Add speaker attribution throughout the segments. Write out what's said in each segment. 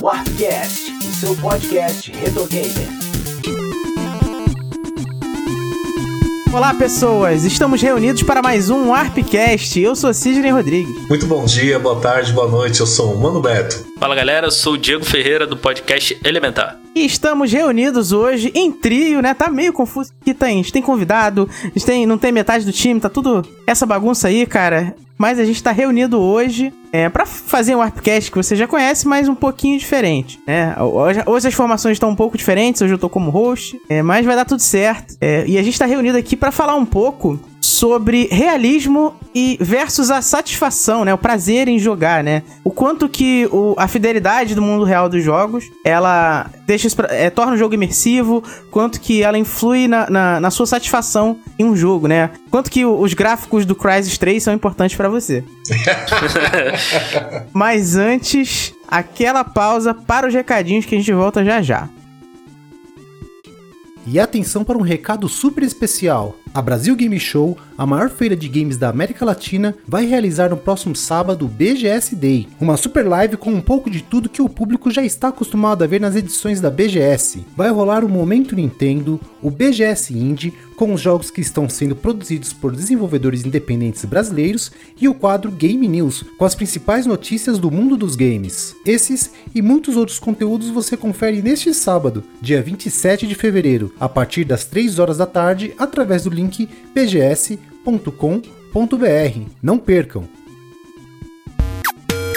Speaker 1: Warpcast, o seu podcast retro gamer.
Speaker 2: Olá, pessoas! Estamos reunidos para mais um Warpcast. Eu sou Sidney Rodrigues.
Speaker 3: Muito bom dia, boa tarde, boa noite. Eu sou o Mano Beto.
Speaker 4: Fala galera, eu sou o Diego Ferreira do podcast Elementar.
Speaker 2: E estamos reunidos hoje em trio, né? Tá meio confuso. Aqui tem, a gente tem convidado, a gente tem, não tem metade do time, tá tudo essa bagunça aí, cara. Mas a gente tá reunido hoje é, para fazer um Warpcast que você já conhece, mas um pouquinho diferente, né? Hoje, hoje as formações estão um pouco diferentes, hoje eu tô como host, é, mas vai dar tudo certo. É, e a gente tá reunido aqui para falar um pouco sobre realismo e versus a satisfação, né? O prazer em jogar, né? O quanto que o, a fidelidade do mundo real dos jogos, ela deixa é, torna o jogo imersivo, quanto que ela influi na, na, na, sua satisfação em um jogo, né? Quanto que os gráficos do Crysis 3 são importantes para você. Mas antes, aquela pausa para os recadinhos que a gente volta já já.
Speaker 5: E atenção para um recado super especial. A Brasil Game Show, a maior feira de games da América Latina, vai realizar no próximo sábado o BGS Day, uma super live com um pouco de tudo que o público já está acostumado a ver nas edições da BGS. Vai rolar o Momento Nintendo, o BGS Indie, com os jogos que estão sendo produzidos por desenvolvedores independentes brasileiros e o quadro Game News, com as principais notícias do mundo dos games. Esses e muitos outros conteúdos você confere neste sábado, dia 27 de fevereiro, a partir das 3 horas da tarde, através do link link bgs.com.br. Não percam!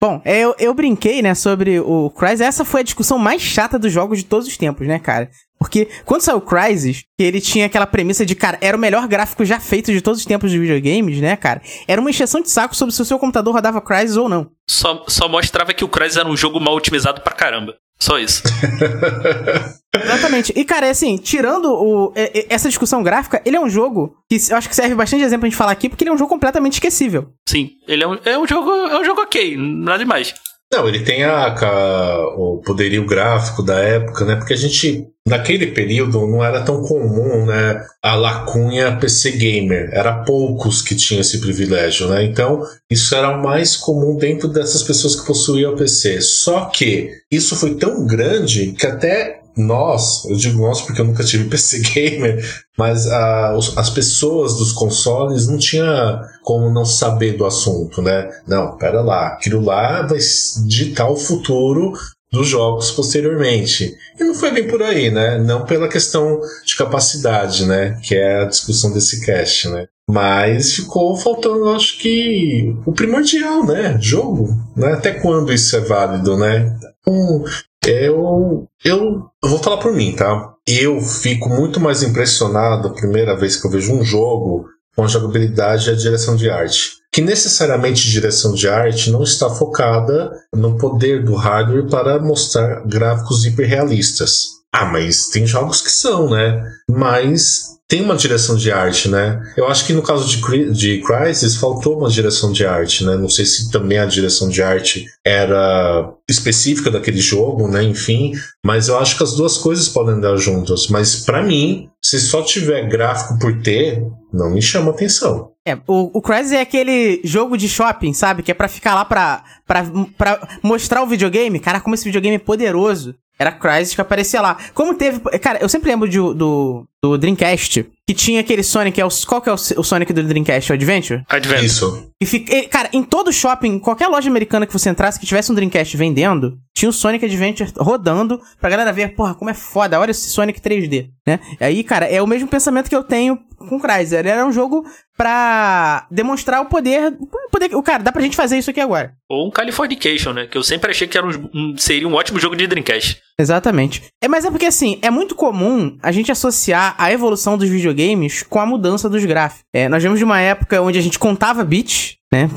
Speaker 2: Bom, eu, eu brinquei, né, sobre o Crysis. Essa foi a discussão mais chata dos jogos de todos os tempos, né, cara? Porque quando saiu o Crysis, ele tinha aquela premissa de, cara, era o melhor gráfico já feito de todos os tempos de videogames, né, cara? Era uma encheção de saco sobre se o seu computador rodava Crysis ou não.
Speaker 4: Só, só mostrava que o Crysis era um jogo mal otimizado pra caramba. Só isso.
Speaker 2: Exatamente. E, cara, é assim, tirando o, essa discussão gráfica, ele é um jogo que eu acho que serve bastante de exemplo pra gente falar aqui, porque ele é um jogo completamente esquecível.
Speaker 4: Sim, ele é um, é um jogo. É um jogo ok, nada demais.
Speaker 3: Não, ele tem a, a, o poderio gráfico da época, né? Porque a gente, naquele período, não era tão comum, né? A lacunha PC Gamer. Era poucos que tinham esse privilégio, né? Então, isso era o mais comum dentro dessas pessoas que possuíam PC. Só que isso foi tão grande que até nós, eu digo nós porque eu nunca tive PC gamer, mas a, as pessoas dos consoles não tinha como não saber do assunto, né? Não, pera lá, aquilo lá vai ditar o futuro dos jogos posteriormente. E não foi bem por aí, né? Não pela questão de capacidade, né? Que é a discussão desse cast, né? Mas ficou faltando, acho que, o primordial, né? Jogo. Né? Até quando isso é válido, né? Então, eu, eu, eu vou falar por mim, tá? Eu fico muito mais impressionado a primeira vez que eu vejo um jogo com a jogabilidade e a direção de arte. Que necessariamente direção de arte não está focada no poder do hardware para mostrar gráficos hiperrealistas. Ah, mas tem jogos que são, né? Mas tem uma direção de arte, né? Eu acho que no caso de, de Crysis faltou uma direção de arte, né? Não sei se também a direção de arte era específica daquele jogo, né? Enfim, mas eu acho que as duas coisas podem andar juntas. Mas para mim, se só tiver gráfico por ter, não me chama atenção.
Speaker 2: É, o, o é aquele jogo de shopping, sabe? Que é pra ficar lá pra, pra, pra mostrar o videogame. Cara, como esse videogame é poderoso. Era Crysis que aparecia lá. Como teve. Cara, eu sempre lembro de, do, do Dreamcast, que tinha aquele Sonic. É o, qual que é o, o Sonic do Dreamcast? O Adventure?
Speaker 4: Adventure.
Speaker 3: Isso.
Speaker 2: E fica, cara, em todo shopping, qualquer loja americana que você entrasse que tivesse um Dreamcast vendendo, tinha o Sonic Adventure rodando pra galera ver, porra, como é foda, olha esse Sonic 3D, né? E aí, cara, é o mesmo pensamento que eu tenho com o Crysis. Ele era um jogo pra demonstrar o poder, o poder. O cara, dá pra gente fazer isso aqui agora.
Speaker 4: Ou um Californication, né? Que eu sempre achei que era um, seria um ótimo jogo de Dreamcast.
Speaker 2: Exatamente. É, mas é porque assim, é muito comum a gente associar a evolução dos videogames com a mudança dos gráficos. É, nós vemos de uma época onde a gente contava bits, né?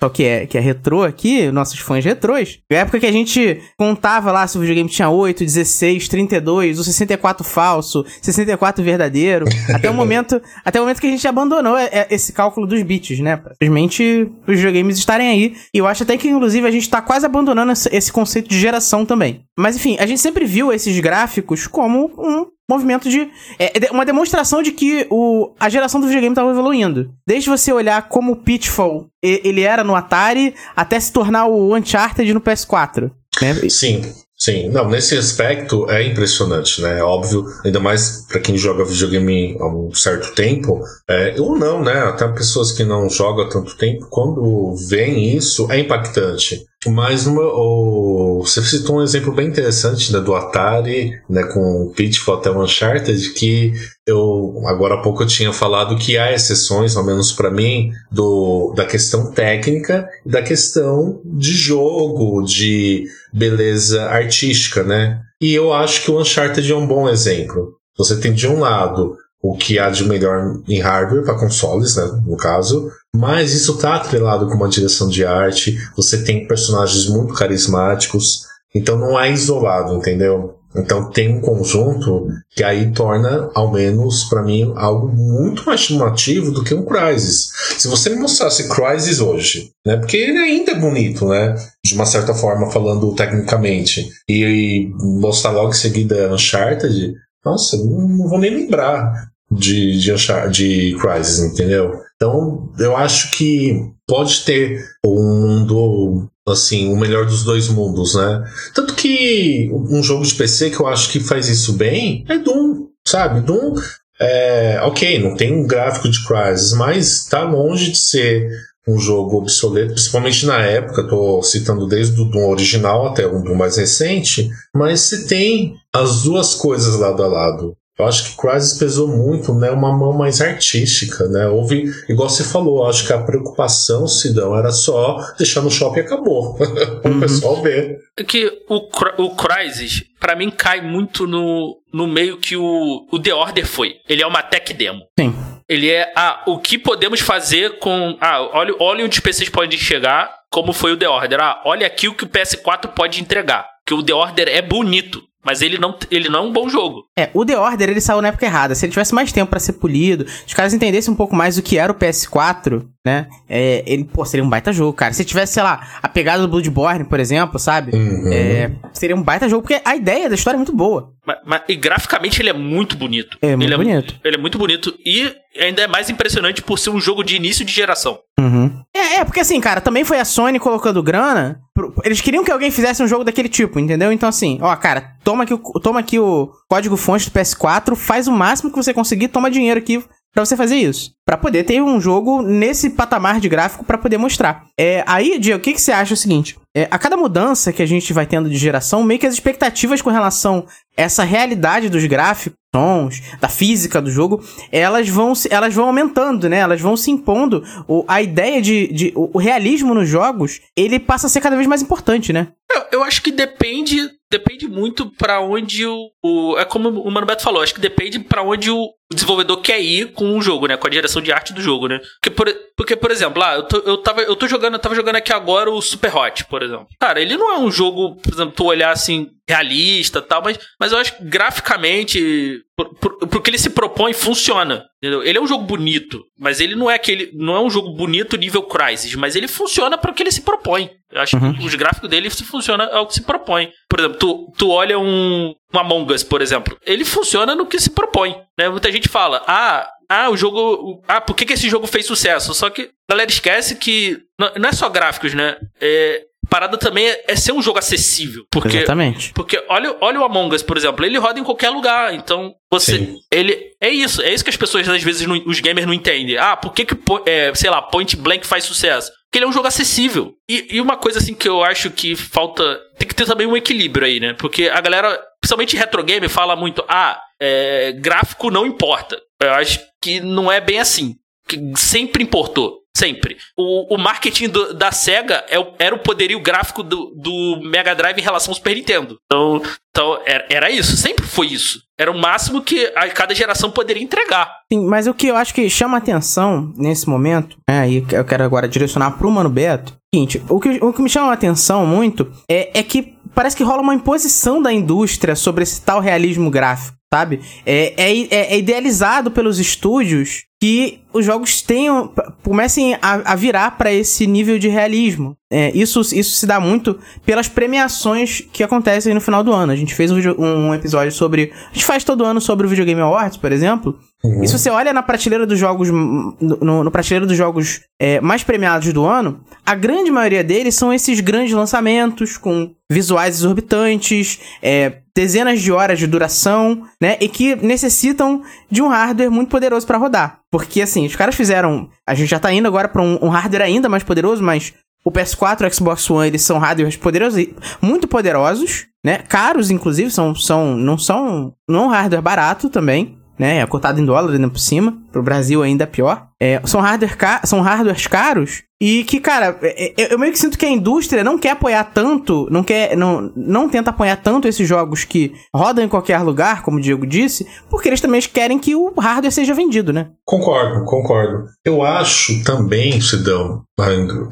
Speaker 2: Só que é, que é retrô aqui, nossos fãs retrôs, na época que a gente contava lá se o videogame tinha 8, 16, 32, o 64 falso, 64 verdadeiro, até o momento, até o momento que a gente abandonou é, é, esse cálculo dos bits, né? Simplesmente os videogames estarem aí. E eu acho até que, inclusive, a gente tá quase abandonando esse conceito de geração também. Mas enfim, a gente sempre viu esses gráficos como um movimento de. É, uma demonstração de que o, a geração do videogame estava evoluindo. Desde você olhar como o Pitfall ele era no Atari, até se tornar o Uncharted no PS4. Né?
Speaker 3: Sim. Sim, não, nesse aspecto é impressionante, né? É óbvio, ainda mais para quem joga videogame há um certo tempo, é, ou não, né? Até pessoas que não jogam há tanto tempo, quando veem isso, é impactante. Mas numa, o, você citou um exemplo bem interessante né, do Atari, né, com o Pitfall até o Uncharted, que eu agora há pouco eu tinha falado que há exceções, ao menos para mim, do, da questão técnica e da questão de jogo, de beleza artística, né? E eu acho que o Uncharted é um bom exemplo. Você tem de um lado o que há de melhor em hardware para consoles, né, no caso, mas isso está atrelado com uma direção de arte, você tem personagens muito carismáticos, então não é isolado, entendeu? Então tem um conjunto que aí torna, ao menos para mim, algo muito mais chamativo do que um Crysis. Se você me mostrasse Crysis hoje, né, porque ele ainda é bonito, né, de uma certa forma falando tecnicamente, e, e mostrar logo em seguida Uncharted, nossa, não vou nem lembrar de, de, de Crysis, entendeu? Então, eu acho que pode ter um mundo, assim, o melhor dos dois mundos, né? Tanto que um jogo de PC que eu acho que faz isso bem é Doom, sabe? Doom, é, ok, não tem um gráfico de Crysis, mas tá longe de ser um jogo obsoleto, principalmente na época, estou citando desde o Doom original até o Doom mais recente, mas se tem as duas coisas lado a lado. Eu acho que Crysis pesou muito, né? Uma mão mais artística, né? Houve, igual você falou, acho que a preocupação, Sidão, era só deixar no shopping e acabou. o uhum. pessoal ver.
Speaker 4: É que o, o Crysis, para mim, cai muito no, no meio que o, o The Order foi. Ele é uma tech demo.
Speaker 2: Sim.
Speaker 4: Ele é, ah, o que podemos fazer com. Ah, olha, olha onde os PCs podem chegar, como foi o The Order. Ah, olha aqui o que o PS4 pode entregar. Que o The Order é bonito. Mas ele não, ele não é um bom jogo.
Speaker 2: É, o The Order ele saiu na época errada. Se ele tivesse mais tempo para ser polido, os caras entendessem um pouco mais do que era o PS4, né? É, ele, pô, seria um baita jogo, cara. Se tivesse, sei lá, a pegada do Bloodborne, por exemplo, sabe? Uhum. É, seria um baita jogo, porque a ideia da história é muito boa.
Speaker 4: Mas, mas, e graficamente ele é muito bonito.
Speaker 2: É muito
Speaker 4: ele
Speaker 2: bonito.
Speaker 4: É, ele é muito bonito. E ainda é mais impressionante por ser um jogo de início de geração.
Speaker 2: Uhum. É, é, porque assim, cara, também foi a Sony colocando grana. Eles queriam que alguém fizesse um jogo daquele tipo, entendeu? Então, assim, ó, cara, toma aqui o, toma aqui o código fonte do PS4, faz o máximo que você conseguir, toma dinheiro aqui para você fazer isso. para poder ter um jogo nesse patamar de gráfico para poder mostrar. É, aí, Diego, o que, que você acha é o seguinte? É, a cada mudança que a gente vai tendo de geração, meio que as expectativas com relação a essa realidade dos gráficos, sons, da física do jogo, elas vão, elas vão aumentando, né? Elas vão se impondo. O, a ideia de, de o, o realismo nos jogos, ele passa a ser cada vez mais importante, né?
Speaker 4: Eu, eu acho que depende depende muito para onde o, o, É como o Mano Beto falou, acho que depende para onde o desenvolvedor quer ir com o jogo, né? Com a direção de arte do jogo, né? Porque, por, porque, por exemplo, lá, eu, tô, eu, tava, eu tô jogando, eu tava jogando aqui agora o Super Hot, por exemplo. Cara, ele não é um jogo, por exemplo, tu olhar assim, realista tal, mas, mas eu acho que graficamente, por, por, porque ele se propõe, funciona. Entendeu? Ele é um jogo bonito, mas ele não é aquele. Não é um jogo bonito nível Crysis, mas ele funciona para o que ele se propõe. Eu acho uhum. que os gráficos dele funciona ao que se propõe. Por exemplo, tu, tu olha um, um Among Us, por exemplo. Ele funciona no que se propõe. Né? Muita gente fala, ah, ah, o jogo. Ah, por que, que esse jogo fez sucesso? Só que a galera esquece que não, é só gráficos, né? É, parada também é, é, ser um jogo acessível. Porque,
Speaker 2: Exatamente.
Speaker 4: Porque olha, olha o Among Us, por exemplo, ele roda em qualquer lugar. Então, você. Sim. Ele. É isso. É isso que as pessoas, às vezes, não, os gamers não entendem. Ah, por que, que é, sei lá, Point Blank faz sucesso? Porque ele é um jogo acessível. E, e uma coisa assim que eu acho que falta. Tem que ter também um equilíbrio aí, né? Porque a galera, principalmente retro game, fala muito: ah, é, gráfico não importa. Eu acho que não é bem assim. Que sempre importou. Sempre. O, o marketing do- da SEGA é o- era o poderio gráfico do, do Mega Drive em relação ao Super Nintendo. Então, então era, era isso, sempre foi isso. Era o máximo que a, cada geração poderia entregar.
Speaker 2: Sim, mas o que eu acho que chama atenção nesse momento, é, e eu quero agora direcionar pro Mano Beto, seguinte, o que, o que me chama atenção muito é, é que parece que rola uma imposição da indústria sobre esse tal realismo gráfico, sabe? É, é, é- é idealizado pelos estúdios que os jogos tenham comecem a, a virar pra esse nível de realismo. É, isso, isso se dá muito pelas premiações que acontecem no final do ano. A gente fez um, um episódio sobre. A gente faz todo ano sobre o Video Game Awards, por exemplo. E se você olha na prateleira dos jogos. No, no- no prateleira dos jogos é, mais premiados do ano, a grande maioria deles são esses grandes lançamentos com visuais exorbitantes, é, dezenas de horas de duração, né? E que necessitam de um hardware muito poderoso pra rodar. Porque, assim, os caras fizeram. A gente já tá indo agora pra um, um hardware ainda mais poderoso, mas o PS4 e o Xbox One, eles são hardwares poderosos, muito poderosos, né? Caros, inclusive, são, são, não são. Não é um hardware barato também, né? É cotado em dólar ainda por cima. Pro Brasil ainda é pior. É, são, hardware são hardwares caros e que, cara, é- é- eu meio que sinto que a indústria não quer apoiar tanto, não quer, não, não tenta apoiar tanto esses jogos que rodam em qualquer lugar, como o Diego disse, porque eles também querem que o hardware seja vendido, né?
Speaker 3: Concordo, concordo. Eu acho também, Sidão,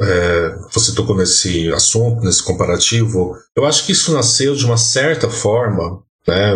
Speaker 3: é, você tocou nesse assunto, nesse comparativo, eu acho que isso nasceu de uma certa forma, né,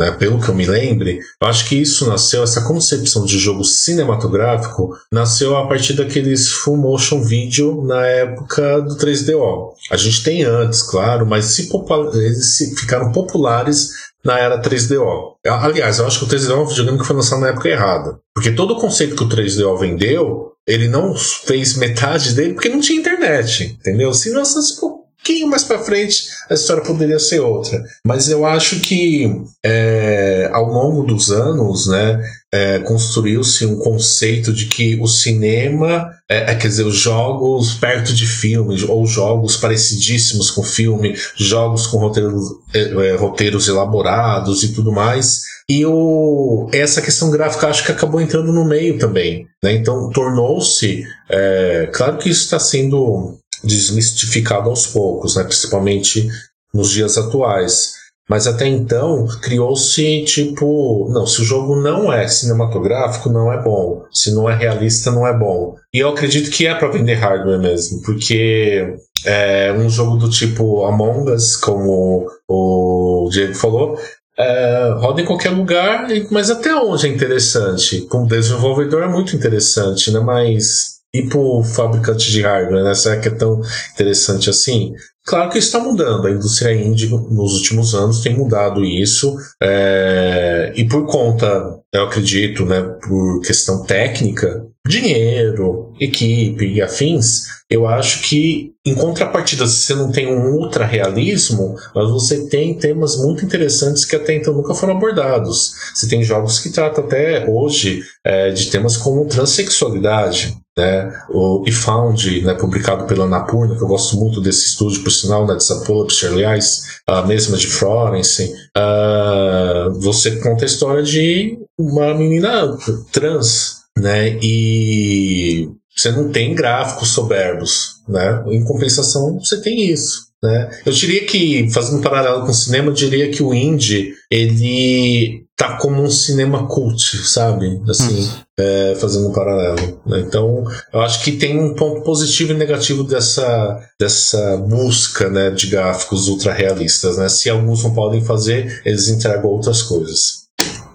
Speaker 3: né, pelo que eu me lembre, eu acho que isso nasceu, essa concepção de jogo cinematográfico, nasceu a partir daqueles full motion video na época do 3DO. A gente tem antes, claro, mas se eles se- ficaram populares na era 3DO. Aliás, eu acho que o 3DO é um videogame que foi lançado na época errada. Porque todo o conceito que o 3DO vendeu, ele não fez metade dele porque não tinha internet, entendeu? Se lançasse pouquinho mais pra frente, a história poderia ser outra. Mas eu acho que é, ao longo dos anos, né, é, construiu-se um conceito de que o cinema, é, é, quer dizer, os jogos perto de filmes, ou jogos parecidíssimos com filme, jogos com roteiros, é, é, roteiros elaborados e tudo mais. E o, essa questão gráfica acho que acabou entrando no meio também. Né? Então tornou-se. é, claro que isso está sendo desmistificado aos poucos, né? principalmente nos dias atuais. Mas até então criou-se tipo, não, se o jogo não é cinematográfico, não é bom. Se não é realista, não é bom. E eu acredito que é para vender hardware mesmo, porque é um jogo do tipo Among Us, como o Diego falou, é, roda em qualquer lugar, mas até onde é interessante? Com o desenvolvedor é muito interessante, né? Mas e pro fabricante de hardware, né? Será que é tão interessante assim? Claro que está mudando. A indústria indie nos últimos anos tem mudado isso. é, e por conta, eu acredito, né, por questão técnica, dinheiro, equipe e afins, eu acho que em contrapartida, se você não tem um ultra realismo, mas você tem temas muito interessantes que até então nunca foram abordados. Você tem jogos que tratam até hoje é, de temas como transexualidade, né? O E Found, né, publicado pela Anapurna, que eu gosto muito desse estúdio, por sinal, né, dessa Publisher, aliás, a mesma de Florence. Ah, você conta a história de uma menina trans, né? E você não tem gráficos soberbos, né? Em compensação, você tem isso. Né? Eu diria que, fazendo um paralelo com o cinema, eu diria que o indie, ele tá como um cinema cult, sabe? Assim, é, fazendo um paralelo. né? Então, eu acho que tem um ponto positivo e negativo dessa, dessa busca né, de gráficos ultra realistas. Né? Se alguns não podem fazer, eles entregam outras coisas.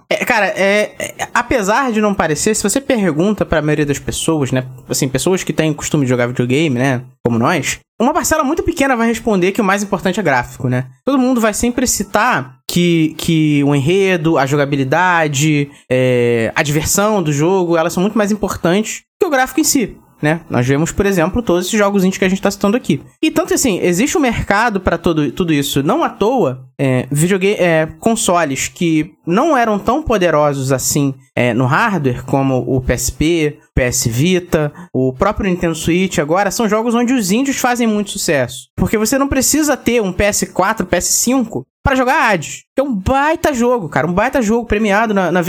Speaker 2: É, cara, é, é, apesar de não parecer, se você pergunta pra maioria das pessoas, né? Assim, pessoas que têm costume de jogar videogame, né? Como nós, uma parcela muito pequena vai responder que o mais importante é gráfico, né? Todo mundo vai sempre citar que, que o enredo, a jogabilidade, é, a diversão do jogo, elas são muito mais importantes que o gráfico em si. Né? Nós vemos, por exemplo, todos esses jogos indies que a gente tá citando aqui. E tanto assim, existe um mercado para tudo, isso. Não à toa, é, videogame, é, consoles que não eram tão poderosos assim é, no hardware, como o PSP, PS Vita, o próprio Nintendo Switch agora, são jogos onde os índios fazem muito sucesso. Porque você não precisa ter um PS4, PS5 pra jogar Hades. É um baita jogo, cara. Um baita jogo premiado na, na,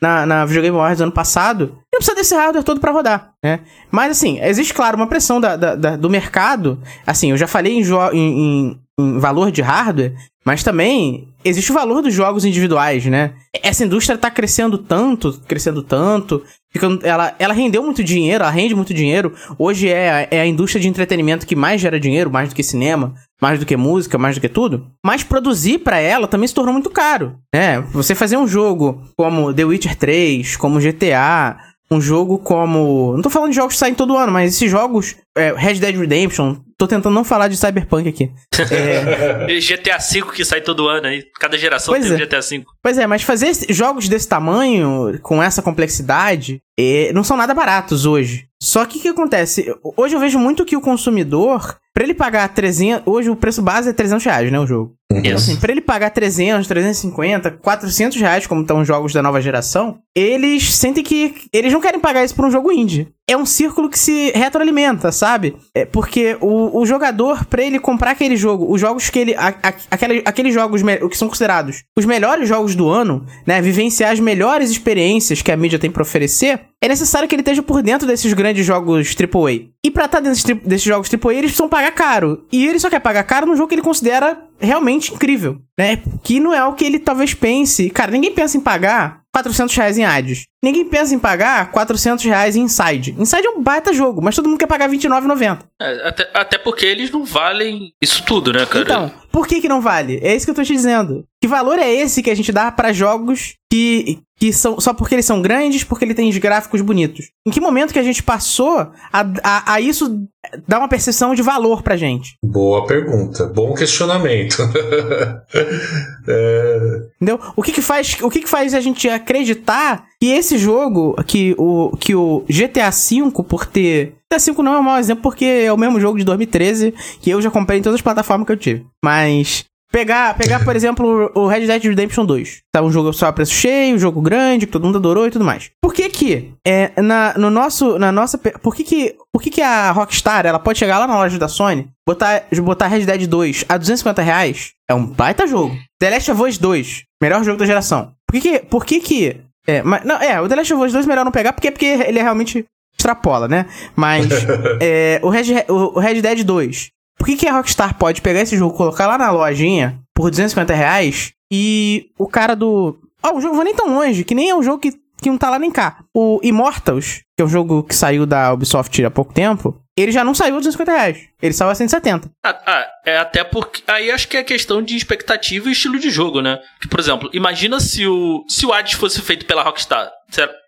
Speaker 2: na, na Video Game Awards ano passado. Não precisa desse hardware todo pra rodar, né? Mas, assim, existe, claro, uma pressão da, da- da- do mercado. Assim, eu já falei em, em, em- valor de hardware, mas também existe o valor dos jogos individuais, né? Essa indústria tá crescendo tanto, crescendo tanto. Ficando, ela, ela rendeu muito dinheiro, ela rende muito dinheiro. Hoje é, é a indústria de entretenimento que mais gera dinheiro, mais do que cinema, mais do que música, mais do que tudo. Mas produzir pra ela também se tornou muito caro, né? Você fazer um jogo como The Witcher 3, como GTA, um jogo como. Não tô falando de jogos que saem todo ano, mas esses jogos. é, Red Dead Redemption. Tô tentando não falar de Cyberpunk aqui. É,
Speaker 4: GTA V que sai todo ano aí. Cada geração
Speaker 2: Pois
Speaker 4: tem um
Speaker 2: é.
Speaker 4: GTA V.
Speaker 2: Pois é, mas fazer jogos desse tamanho, com essa complexidade, eh, não são nada baratos hoje. Só que o que acontece? Hoje eu vejo muito que o consumidor, pra ele pagar 300... Hoje o preço base é 300 reais, né, o jogo. Então, assim, pra ele pagar 300, 350, 400 reais, como estão os jogos da nova geração, eles sentem que... Eles não querem pagar isso por um jogo indie. É um círculo que se retroalimenta, sabe? É porque o, o jogador, pra ele comprar aquele jogo, os jogos que ele... A, a- aquele- aqueles jogos que são considerados os melhores jogos do ano, né? Vivenciar as melhores experiências que a mídia tem pra oferecer, é necessário que ele esteja por dentro desses grandes jogos AAA. E pra estar dentro desses, desses jogos AAA, eles precisam pagar caro. E ele só quer pagar caro num jogo que ele considera realmente incrível, né? Que não é o que ele talvez pense. Cara, ninguém pensa em pagar 400 reais em Hades. Ninguém pensa em pagar 400 reais em Inside. Inside é um baita jogo, mas todo mundo quer pagar R$29,90.
Speaker 4: É, até, até porque eles não valem isso tudo, né, cara?
Speaker 2: Então, por que que não vale? É isso que eu tô te dizendo. Que valor é esse que a gente dá pra jogos que, que são só porque eles são grandes, porque ele tem os gráficos bonitos? Em que momento que a gente passou a, a, a isso dar uma percepção de valor pra gente?
Speaker 3: Boa pergunta. Bom questionamento. É,
Speaker 2: Entendeu? O que que faz, o que que faz a gente acreditar que esse jogo, que o, que o GTA V, por ter... GTA V não é um mau exemplo porque é o mesmo jogo de 2013 que eu já comprei em todas as plataformas que eu tive. Mas... Pegar, pegar, por exemplo, o Red Dead Redemption 2. Tá um jogo só a preço cheio, um jogo grande, que todo mundo adorou e tudo mais. Por que que, é, na, no nosso, na nossa... Por que que, por que que a Rockstar, ela pode chegar lá na loja da Sony, botar, botar Red Dead 2 a 250 reais? É um baita jogo. The Last of Us 2, melhor jogo da geração. Por que que... Por que que é, mas, não, é, o The Last of Us 2 é melhor não pegar, porque, porque ele é realmente extrapola, né? Mas é, o, Red, o, o Red Dead 2. Por que, que a Rockstar pode pegar esse jogo, colocar lá na lojinha por 250 reais e o cara do. Ó, o jogo vou nem tão longe, que nem é um jogo que, que não tá lá nem cá. O Immortals, que é um jogo que saiu da Ubisoft há pouco tempo, ele já não saiu a 250 reais. Ele saiu a 170.
Speaker 4: Ah, ah, é até porque. Aí acho que é questão de expectativa e estilo de jogo, né? Que, por exemplo, imagina se o. Se o Hades fosse feito pela Rockstar.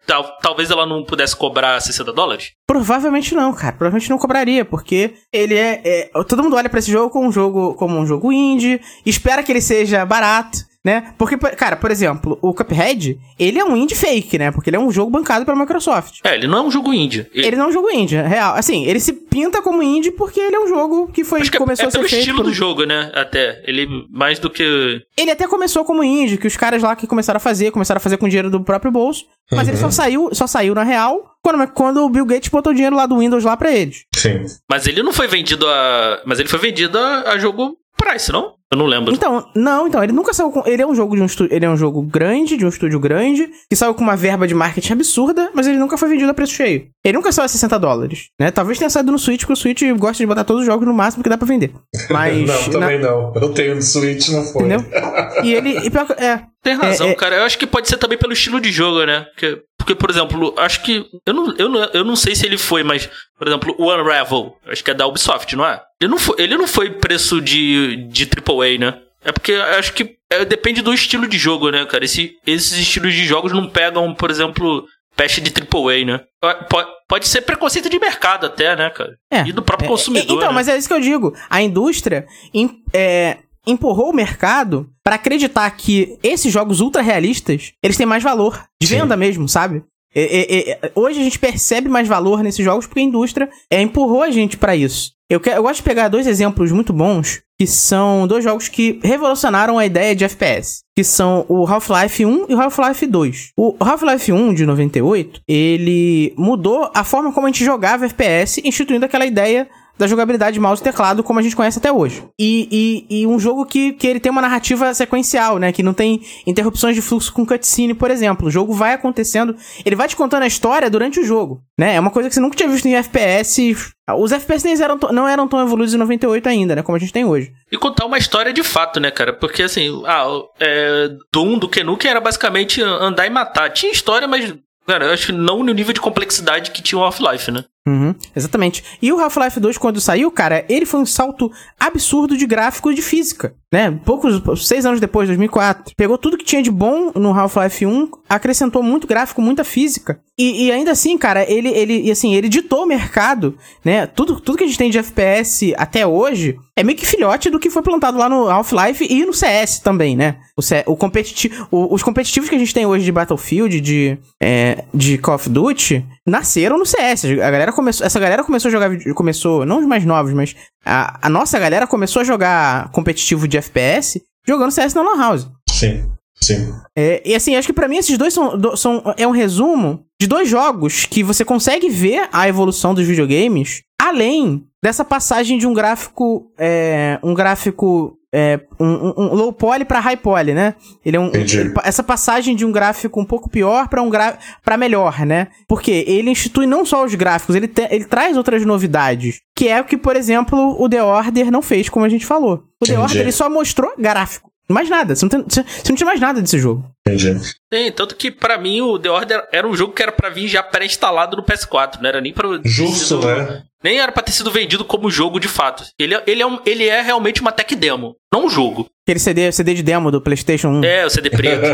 Speaker 4: Tal- talvez ela não pudesse cobrar 60 dólares?
Speaker 2: Provavelmente não, cara. Provavelmente não cobraria, porque ele é, é- Todo mundo olha pra esse jogo como um jogo, como um jogo indie, espera que ele seja barato, né? Porque, por- cara, por exemplo, o Cuphead, ele é um indie fake, né? Porque ele é um jogo bancado pela Microsoft.
Speaker 4: É, ele não é um jogo indie. Ele,
Speaker 2: Ele não é um jogo indie, é real. Assim, ele se pinta como indie porque ele é um jogo que foi
Speaker 4: que é,
Speaker 2: começou
Speaker 4: é
Speaker 2: a ser
Speaker 4: pelo
Speaker 2: feito
Speaker 4: estilo
Speaker 2: por-
Speaker 4: do jogo, né? Até. Ele mais do que.
Speaker 2: Ele até começou como indie, que os caras lá que começaram a fazer, começaram a fazer com dinheiro do próprio bolso, mas ele só saiu, só saiu na real quando, quando o Bill Gates botou o dinheiro lá do Windows lá pra eles.
Speaker 3: sim.
Speaker 4: Mas ele não foi vendido a. Mas ele foi vendido a, a jogo Price, não? Eu não lembro.
Speaker 2: Então, não, então, ele nunca saiu com. Ele é um jogo de um estúdio. Ele é um jogo grande, de um estúdio grande, que saiu com uma verba de marketing absurda, mas ele nunca foi vendido a preço cheio. Ele nunca saiu a 60 dólares, né? Talvez tenha saído no Switch, porque o Switch gosta de botar todos os jogos no máximo que dá pra vender. Mas.
Speaker 3: não,
Speaker 2: na-
Speaker 3: também não. Eu tenho no Switch, não foi.
Speaker 2: Entendeu? E ele. E pior é.
Speaker 4: Tem razão,
Speaker 2: É, é-
Speaker 4: cara. Eu acho que pode ser também pelo estilo de jogo, né? Porque, porque por exemplo, acho que. Eu não, eu, não, eu não sei se ele foi, mas, por exemplo, o Unravel, acho que é da Ubisoft, não é? Ele não foi, ele não foi preço de, de AAA, né? É porque acho que é, depende do estilo de jogo, né, cara? Esse, esses estilos de jogos não pegam, por exemplo, peste de AAA, né? Pode, pode ser preconceito de mercado até, né, cara?
Speaker 2: É.
Speaker 4: E do próprio
Speaker 2: É,
Speaker 4: consumidor.
Speaker 2: Então,
Speaker 4: né?
Speaker 2: mas é isso que eu digo. A indústria é, empurrou o mercado pra acreditar que esses jogos ultra realistas, eles têm mais valor de
Speaker 3: Sim.
Speaker 2: venda mesmo, sabe? É, é, é, hoje a gente percebe mais valor nesses jogos porque a indústria é, empurrou a gente pra isso. Eu, que- eu gosto de pegar dois exemplos muito bons, que são dois jogos que revolucionaram a ideia de FPS, que são o Half-Life 1 e o Half-Life 2. O Half-Life 1 de 98, ele mudou a forma como a gente jogava FPS, instituindo aquela ideia da jogabilidade de mouse e teclado como a gente conhece até hoje. E, e, e um jogo que, que ele tem uma narrativa sequencial, né? Que não tem interrupções de fluxo com cutscene, por exemplo. O jogo vai acontecendo, ele vai te contando a história durante o jogo, né? É uma coisa que você nunca tinha visto em FPS. Os FPS nem eram, não eram tão evoluídos em 98 ainda, né? Como a gente tem hoje.
Speaker 4: E contar uma história de fato, né, cara? Porque assim, ah, é, Doom do Kenuken era basicamente andar e matar. Tinha história, mas Cara, eu acho que não no nível de complexidade que tinha o Half-Life, né?
Speaker 2: Uhum, exatamente. E o Half-Life 2, quando saiu, cara, ele foi um salto absurdo de gráfico e de física, né? Poucos, seis anos depois, 2004. Pegou tudo que tinha de bom no Half-Life 1, acrescentou muito gráfico, muita física. E, e, ainda assim, cara, ele, ele, assim, ele ditou o mercado, né? Tudo, tudo que a gente tem de FPS até hoje é meio que filhote do que foi plantado lá no Half-Life e no CS também, né? O, o competitivo, o, os competitivos que a gente tem hoje de Battlefield, de, é, de Call of Duty, nasceram no CS. A galera começou, essa galera começou a jogar, começou, não os mais novos, mas a, a nossa galera começou a jogar competitivo de FPS jogando CS na Lan House.
Speaker 3: Sim. Sim.
Speaker 2: É, e assim, acho que para mim esses dois são, são é um resumo de dois jogos que você consegue ver a evolução dos videogames além dessa passagem de um gráfico é, um gráfico é, um, um, low poly para high poly, né? Ele é um, ele, essa passagem de um gráfico um pouco pior para um para melhor, né? Porque ele institui não só os gráficos, ele, te, ele traz outras novidades, que é o que, por exemplo, o The Order não fez, como a gente falou. O The Order ele só mostrou gráfico. Mais nada, você não, tem, você não tinha mais nada desse jogo.
Speaker 3: Entendi.
Speaker 4: Tem, tanto que para mim o The Order era um jogo que era para vir já pré-instalado no PS4, não era nem para
Speaker 3: Justo, né?
Speaker 4: Nem era pra ter sido vendido como jogo de fato. Ele, é, ele, é, um, ele é realmente uma tech demo, não um jogo.
Speaker 2: Aquele CD, CD de demo do PlayStation 1.
Speaker 4: É, o CD preto.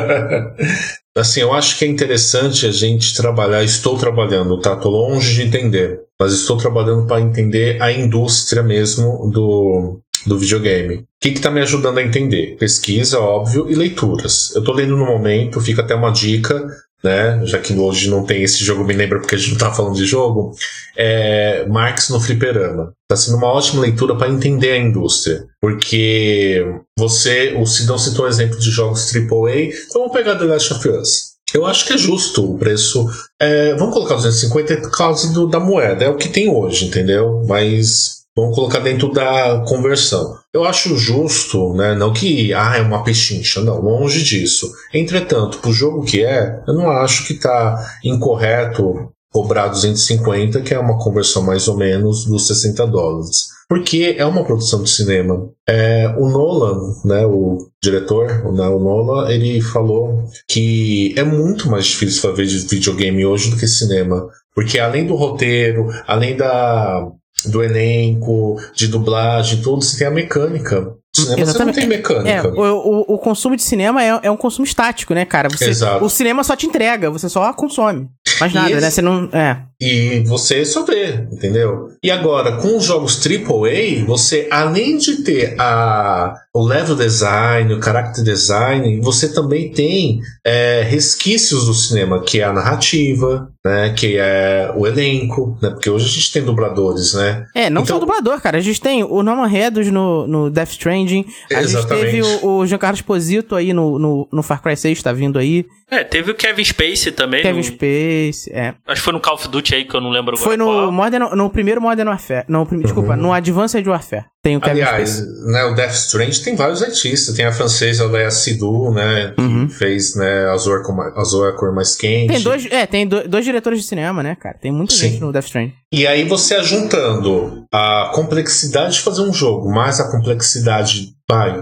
Speaker 3: assim, eu acho que é interessante a gente trabalhar. Estou trabalhando, tá? Tô longe de entender. Mas estou trabalhando para entender a indústria mesmo do, do videogame. O que está me ajudando a entender? Pesquisa, óbvio, e leituras. Eu estou lendo no momento, fica até uma dica né? Já que hoje não tem esse jogo, me lembra porque a gente não tá falando de jogo. É Marx no Fliperama. Tá sendo uma ótima leitura para entender a indústria. Porque você, o Sidão citou um exemplo de jogos AAA, então vamos pegar The Last of Us. Eu acho que é justo o preço. É, vamos colocar 250 por causa do, da moeda, é o que tem hoje, entendeu? Mas Vamos colocar dentro da conversão. Eu acho justo, né? Não que ah, é uma pechincha, não, longe disso. Entretanto, pro jogo que é, eu não acho que tá incorreto cobrar 250, que é uma conversão mais ou menos dos 60 dólares. Porque é uma produção de cinema. É, o Nolan, né, o diretor, né, o Nolan, ele falou que é muito mais difícil fazer videogame hoje do que cinema. Porque além do roteiro, além da do elenco, de dublagem, tudo, você tem a mecânica. Cinema Exatamente. você não tem mecânica.
Speaker 2: É, o, o, o, consumo de cinema é, é um consumo estático, né, cara? Você, Exato. O cinema só te entrega, você só consome. Mais nada, esse, né? Você não. É.
Speaker 3: E você só vê, entendeu? E agora, com os jogos AAA, você, além de ter a, o level design, o character design, você também tem é, resquícios do cinema, que é a narrativa, né? Que é o elenco, né? Porque hoje a gente tem dubladores, né?
Speaker 2: É, não então, só dublador, cara. A gente tem o Norman Reedus no, no Death Stranding. A exatamente. gente teve o, o Giancarlo Esposito aí no, no, no Far Cry 6, tá vindo aí.
Speaker 4: É, teve o Kevin Spacey também.
Speaker 2: Kevin no... Spacey, é.
Speaker 4: Acho que foi no Call of Duty aí que eu não lembro agora.
Speaker 2: Foi no, qual. Modern, no primeiro Modern Warfare. Não, prim, uhum. desculpa, no Advanced Warfare. Tem o Kevin
Speaker 3: Aliás, né, o Death Strange tem vários artistas. Tem a francesa Léa Sidou, né? Que uhum. fez né, Azul, Azul é a cor mais quente.
Speaker 2: Tem dois, é, tem do, dois diretores de cinema, né, cara? Tem muita Sim. gente no Death Strange.
Speaker 3: E aí você ajuntando a complexidade de fazer um jogo, mais a complexidade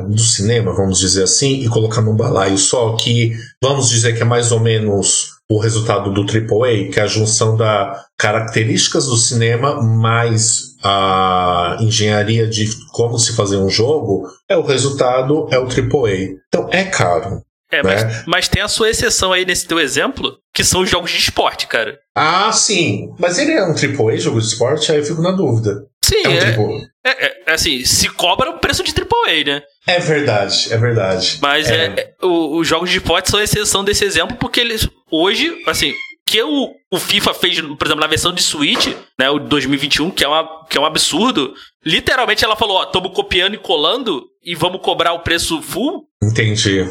Speaker 3: do cinema, vamos dizer assim, e colocar num balaio só, que vamos dizer que é mais ou menos o resultado do AAA, que é a junção das características do cinema mais a engenharia de como se fazer um jogo, é o resultado, é o AAA. Então é caro.
Speaker 4: É, né? mas, mas tem a sua exceção aí nesse teu exemplo, que são os jogos de esporte, cara.
Speaker 3: Ah, sim. Mas ele é um AAA, jogo de esporte? Aí eu fico na dúvida.
Speaker 4: Sim, é, um é, é, é, assim, se cobra o preço de AAA, né?
Speaker 3: É verdade, é verdade.
Speaker 4: Mas é. é os jogos de esporte são exceção desse exemplo, porque eles, hoje, assim, que o, o FIFA fez, por exemplo, na versão de Switch, né, o 2021, que é, uma, que é um absurdo, literalmente ela falou, ó, estamos copiando e colando e vamos cobrar o preço full.
Speaker 3: Entendi.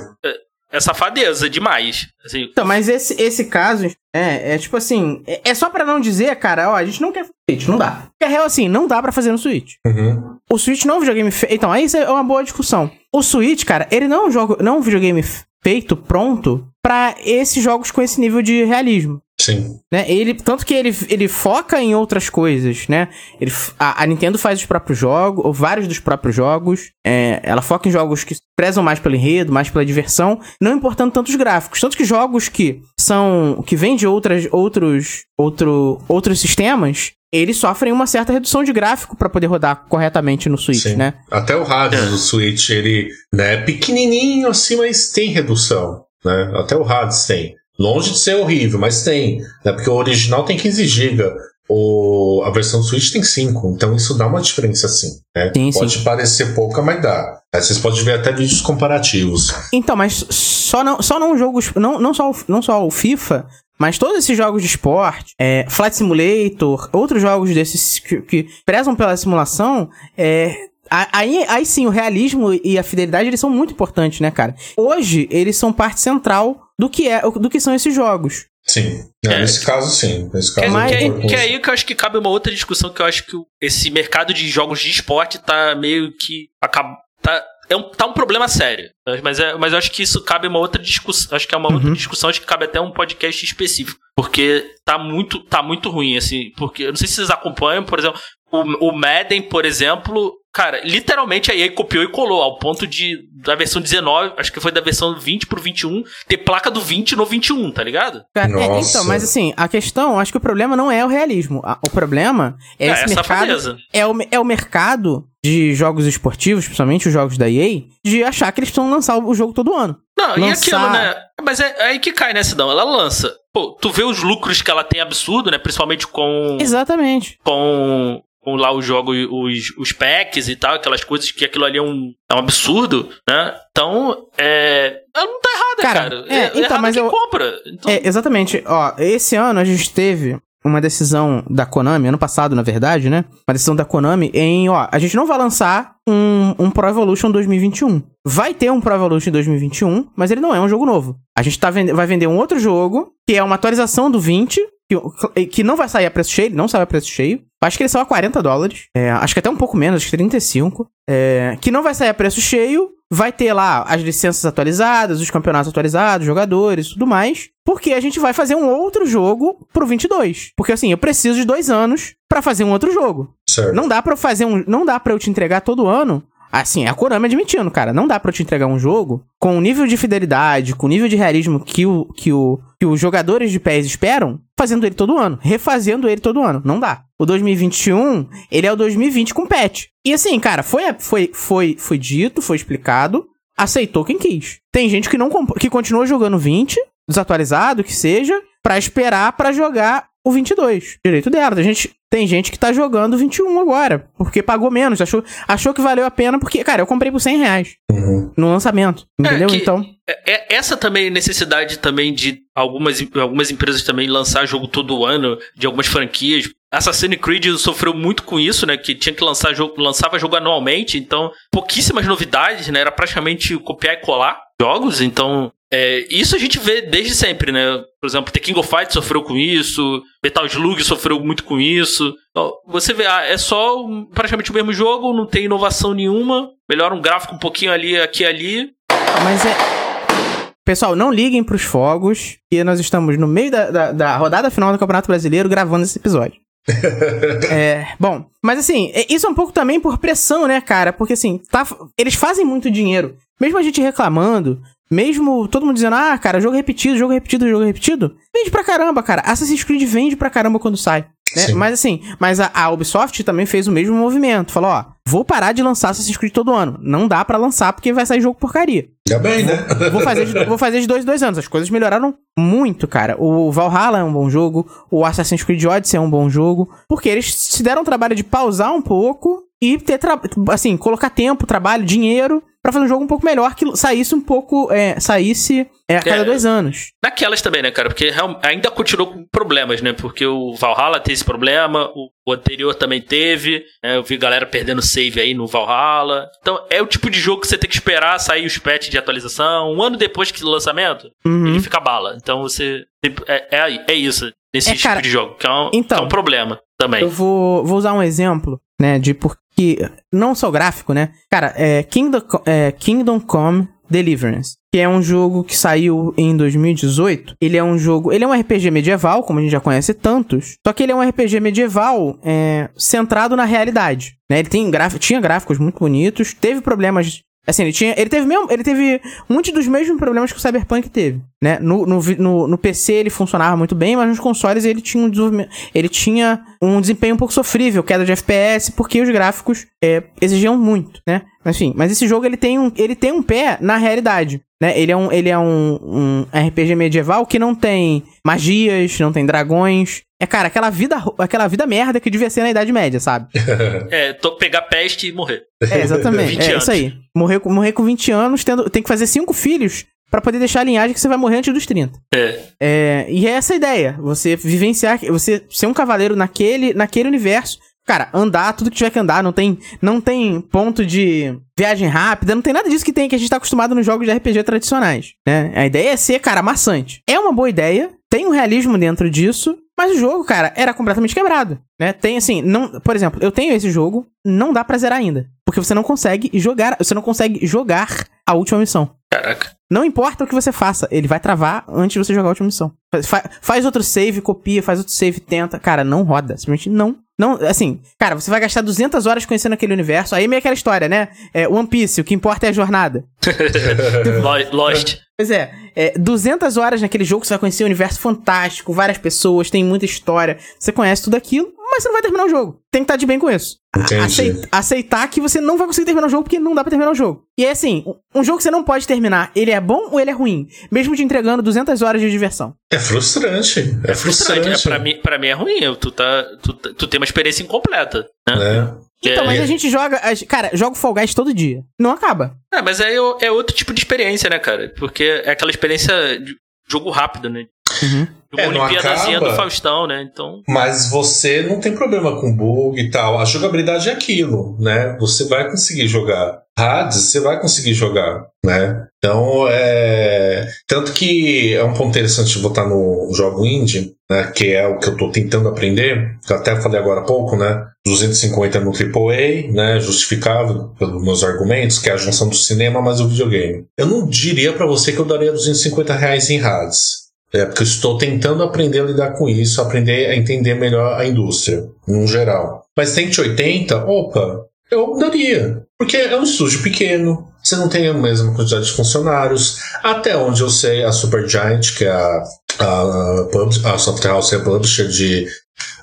Speaker 4: É, safadeza demais. Assim,
Speaker 2: Então, mas esse, esse caso, é, é tipo assim, é, é só pra não dizer, cara, ó, a gente não quer Switch, não dá. Porque a real, assim, não dá pra fazer no Switch.
Speaker 3: Uhum.
Speaker 2: O Switch não é um videogame feito. Então, aí isso é uma boa discussão. O Switch, cara, ele não é um, jogo, não é um videogame feito, pronto, pra esses jogos com esse nível de realismo.
Speaker 3: Sim.
Speaker 2: Né? Ele, tanto que ele, ele foca em outras coisas, né? Ele, a, a Nintendo faz os próprios jogos, ou vários dos próprios jogos. É, ela foca em jogos que prezam mais pelo enredo, mais pela diversão, não importando tanto os gráficos. Tanto que jogos que são. que vêm de outras, outros, outro, outros sistemas, eles sofrem uma certa redução de gráfico para poder rodar corretamente no Switch,
Speaker 3: Sim.
Speaker 2: né?
Speaker 3: Até o rádio do Switch, ele né, é pequenininho assim, mas tem redução. Né? Até o rádio tem. Longe de ser horrível, mas tem. Né? Porque o original tem 15 GB. O, a versão Switch tem 5, então isso dá uma diferença sim. Né?
Speaker 2: Sim,
Speaker 3: Pode
Speaker 2: sim.
Speaker 3: parecer pouca, mas dá. Aí vocês podem ver até vídeos comparativos.
Speaker 2: Então, mas só não, só não jogos. Não, não, só, o- não só o FIFA, mas todos esses jogos de esporte, é, Flight Simulator, outros jogos desses que, que prezam pela simulação, é. Aí, aí sim, o realismo e a fidelidade eles são muito importantes, né, cara? Hoje, eles são parte central do que, é, do que são esses jogos.
Speaker 3: Sim. Não,
Speaker 4: É.
Speaker 3: Nesse caso, sim. Nesse
Speaker 4: Que,
Speaker 3: caso,
Speaker 2: Mas-
Speaker 4: que,
Speaker 3: com
Speaker 4: que aí que eu acho que cabe uma outra discussão que eu acho que esse mercado de jogos de esporte tá meio que acaba tá é um, tá um problema sério. Mas, é, mas eu acho que isso cabe uma outra discussão. Acho que é uma outra discussão, acho que cabe até um podcast específico. Porque tá muito, tá muito ruim, assim. Porque eu não sei se vocês acompanham, por exemplo, o, o Madden, por exemplo. Cara, literalmente a EA copiou e colou, ao ponto de, da versão 19, acho que foi da versão 20 pro 21, ter placa do 20 no 21, tá ligado?
Speaker 2: Cara, é,
Speaker 3: Nossa.
Speaker 2: então, mas assim, a questão, acho que o problema não é o realismo. O problema é, esse
Speaker 4: é
Speaker 2: mercado. É o, é o mercado de jogos esportivos, principalmente os jogos da EA, de achar que eles precisam lançar o jogo todo ano.
Speaker 4: Não, e
Speaker 2: lançar-
Speaker 4: aquilo, né? Mas é, é aí que cai, né, Sidão? Ela lança. Pô, tu vê os lucros que ela tem absurdo, né? Principalmente com.
Speaker 2: Exatamente.
Speaker 4: com, com lá o jogo, os, os packs e tal, aquelas coisas que aquilo ali é um, é um absurdo, né? Então, é. Ela não tá errada,
Speaker 2: Cara,
Speaker 4: cara.
Speaker 2: é, então,
Speaker 4: errado
Speaker 2: mas
Speaker 4: quem
Speaker 2: eu-
Speaker 4: compra. Então,
Speaker 2: É, exatamente. Ó, esse ano a gente teve uma decisão da Konami, ano passado, na verdade, né? Uma decisão da Konami em, ó, a gente não vai lançar um, um Pro Evolution 2021. Vai ter um Pro Evolution 2021, mas ele não é um jogo novo. A gente tá vende- vai vender um outro jogo, que é uma atualização do 20, que, que não vai sair a preço cheio, não sai a preço cheio. Acho que ele saiu a 40 dólares. É, acho que até um pouco menos, acho que 35. É, que não vai sair a preço cheio. Vai ter lá as licenças atualizadas, os campeonatos atualizados, jogadores e tudo mais. Porque a gente vai fazer um outro jogo pro 22. Porque assim, eu preciso de dois anos pra fazer um outro jogo.
Speaker 3: Certo.
Speaker 2: Não dá eu fazer um. Não dá pra eu te entregar todo ano. Assim, a Konami admitindo, cara. Não dá eu te entregar um jogo com o nível de fidelidade, com o nível de realismo que, o, que, o, que os jogadores de PES esperam, fazendo ele todo ano, refazendo ele todo ano. Não dá. O 2021, ele é o 2020 com patch. E assim, cara, foi, foi, foi, foi dito, foi explicado, aceitou quem quis. Tem gente que não que continua jogando 20, desatualizado, que seja, pra esperar pra jogar o 22. Direito dela. Tem gente, tem gente que tá jogando 21 agora, porque pagou menos, achou, achou que valeu a pena, porque, cara, eu comprei por 100 reais
Speaker 3: Uhum.
Speaker 2: no lançamento, entendeu?
Speaker 4: que-
Speaker 2: Então,
Speaker 4: é- é- essa também é necessidade também de algumas, algumas empresas também lançar jogo todo ano, de algumas franquias. Assassin's Creed sofreu muito com isso, né? Que tinha que lançar jogo, lançava jogo anualmente, então pouquíssimas novidades, né? Era praticamente copiar e colar jogos, então é, isso a gente vê desde sempre, né? Por exemplo, The King of Fighters sofreu com isso, Metal Slug sofreu muito com isso. Então, você vê, ah, é só praticamente o mesmo jogo, não tem inovação nenhuma, melhora um gráfico um pouquinho ali, aqui e ali,
Speaker 2: mas é. Pessoal, não liguem pros fogos, que nós estamos no meio da, da, da rodada final do Campeonato Brasileiro gravando esse episódio. é, bom, mas assim, é- isso é um pouco também por pressão, né, cara? Porque assim, tá, eles fazem muito dinheiro. Mesmo a gente reclamando, mesmo todo mundo dizendo, ah, cara, jogo repetido, jogo repetido, jogo repetido, vende pra caramba, cara. Assassin's Creed vende pra caramba quando sai. né? Mas assim, mas a, a Ubisoft também fez o mesmo movimento. Falou, ó, vou parar de lançar Assassin's Creed todo ano. Não dá pra lançar porque vai sair jogo porcaria.
Speaker 3: Ainda bem, né?
Speaker 2: Vou fazer, de, vou fazer de dois em dois anos. As coisas melhoraram muito, cara. O Valhalla é um bom jogo. O Assassin's Creed Odyssey é um bom jogo. Porque eles se deram o trabalho de pausar um pouco e ter, assim, colocar tempo, trabalho, dinheiro pra fazer um jogo um pouco melhor que saísse um pouco. É, saísse é, a cada
Speaker 4: É.
Speaker 2: dois anos.
Speaker 4: Naquelas também, né, cara? Porque ainda continuou com problemas, né? Porque o Valhalla teve esse problema, o, o anterior também teve. né? Eu vi galera perdendo save aí no Valhalla. Então é o tipo de jogo que você tem que esperar sair os patches de atualização. Um ano depois que do lançamento,
Speaker 2: Uhum.
Speaker 4: ele fica bala. Então você. É, é, é isso, nesse
Speaker 2: É,
Speaker 4: tipo
Speaker 2: cara,
Speaker 4: de jogo. Que é um,
Speaker 2: então,
Speaker 4: que é um problema também.
Speaker 2: Eu vou, vou usar um exemplo, né, de porque. Não só gráfico, né? Cara, é Kingdom, é Kingdom Come Deliverance, que é um jogo que saiu em 2018. Ele é um jogo. Ele é um RPG medieval, como a gente já conhece tantos. Só que ele é um RPG medieval é, centrado na realidade. Né? Ele tem gráfico, tinha gráficos muito bonitos, teve problemas. Assim, ele tinha. Ele teve mesmo. Ele teve muitos dos mesmos problemas que o Cyberpunk teve. Né? No, no, no, no PC ele funcionava muito bem, mas nos consoles ele tinha um desenvolvimento. Ele tinha um desempenho um pouco sofrível, queda de FPS, porque os gráficos é, exigiam muito, né? Mas, Enfim, mas esse jogo ele tem um, ele tem um pé na realidade. Né? Ele é, um, ele é um, um RPG medieval que não tem magias, não tem dragões. É, cara, aquela vida, aquela vida merda que devia ser na Idade Média, sabe?
Speaker 4: É, tô, pegar peste e morrer.
Speaker 2: É, exatamente.
Speaker 4: 20
Speaker 2: é
Speaker 4: anos.
Speaker 2: isso aí. Morrer, com- morrer com 20 anos, tendo, tem que fazer cinco filhos pra poder deixar a linhagem que você vai morrer antes dos 30.
Speaker 4: É.
Speaker 2: É, e é essa a ideia. Você vivenciar, você ser um cavaleiro naquele, naquele universo. Cara, andar tudo que tiver que andar, não tem, não tem ponto de viagem rápida, não tem nada disso que tem que a gente tá acostumado nos jogos de RPG tradicionais, né? A ideia é ser, cara, maçante. É uma boa ideia, tem um realismo dentro disso, mas o jogo, cara, era completamente quebrado, né? Tem assim, não, por exemplo, eu tenho esse jogo, não dá pra zerar ainda, porque você não consegue jogar, você não consegue jogar a última missão.
Speaker 4: Caraca.
Speaker 2: Não importa o que você faça, ele vai travar antes de você jogar a última missão. Fa- faz outro save, copia, faz outro save, tenta. Cara, não roda. Simplesmente não. Não, assim, cara, você vai gastar 200 horas conhecendo aquele universo. Aí meio aquela história, né? É, One Piece, o que importa é a jornada.
Speaker 4: Lo- Lost.
Speaker 2: Pois é, é, 200 horas naquele jogo, você vai conhecer um universo fantástico, várias pessoas, tem muita história. Você conhece tudo aquilo, mas você não vai terminar o jogo. Tem que estar de bem com isso. Aceit- aceitar que você não vai conseguir terminar o jogo porque não dá pra terminar o jogo. E é assim, um- jogo que você não pode terminar, ele é bom ou ele é ruim? Mesmo te entregando 200 horas de diversão.
Speaker 3: É frustrante. É
Speaker 4: Frustrante.
Speaker 3: frustrante.
Speaker 4: É, pra, mim, pra mim é ruim. Eu- Tu, tá, tu, tu tem uma experiência incompleta. Né?
Speaker 3: né?
Speaker 2: Então,
Speaker 4: É.
Speaker 2: mas a gente joga. Cara, joga o Fall Guys todo dia. Não acaba.
Speaker 4: É, mas aí é, é outro tipo de experiência, né, cara? Porque é aquela experiência de jogo rápido, né?
Speaker 2: Uhum.
Speaker 4: Uma
Speaker 3: É,
Speaker 4: Olimpíadazinha do Faustão, né? Então.
Speaker 3: Mas você não tem problema com bug e tal. A jogabilidade é aquilo, né? Você vai conseguir jogar. Hades, você vai conseguir jogar, né? Então, é... Tanto que é um ponto interessante de botar no jogo indie, né? Que é o que eu tô tentando aprender, que eu até falei agora há pouco, né? 250 no AAA, né? Justificável pelos meus argumentos, que é a junção do cinema mais o videogame. Eu não diria pra você que eu daria 250 reais em Hades. É, porque eu estou tentando aprender a lidar com isso, aprender a entender melhor a indústria, no geral. Mas 180, opa, eu daria. Porque é um estúdio pequeno, você não tem a mesma quantidade de funcionários. Até onde eu sei, a Supergiant, que é a, a, a software house é a publisher de,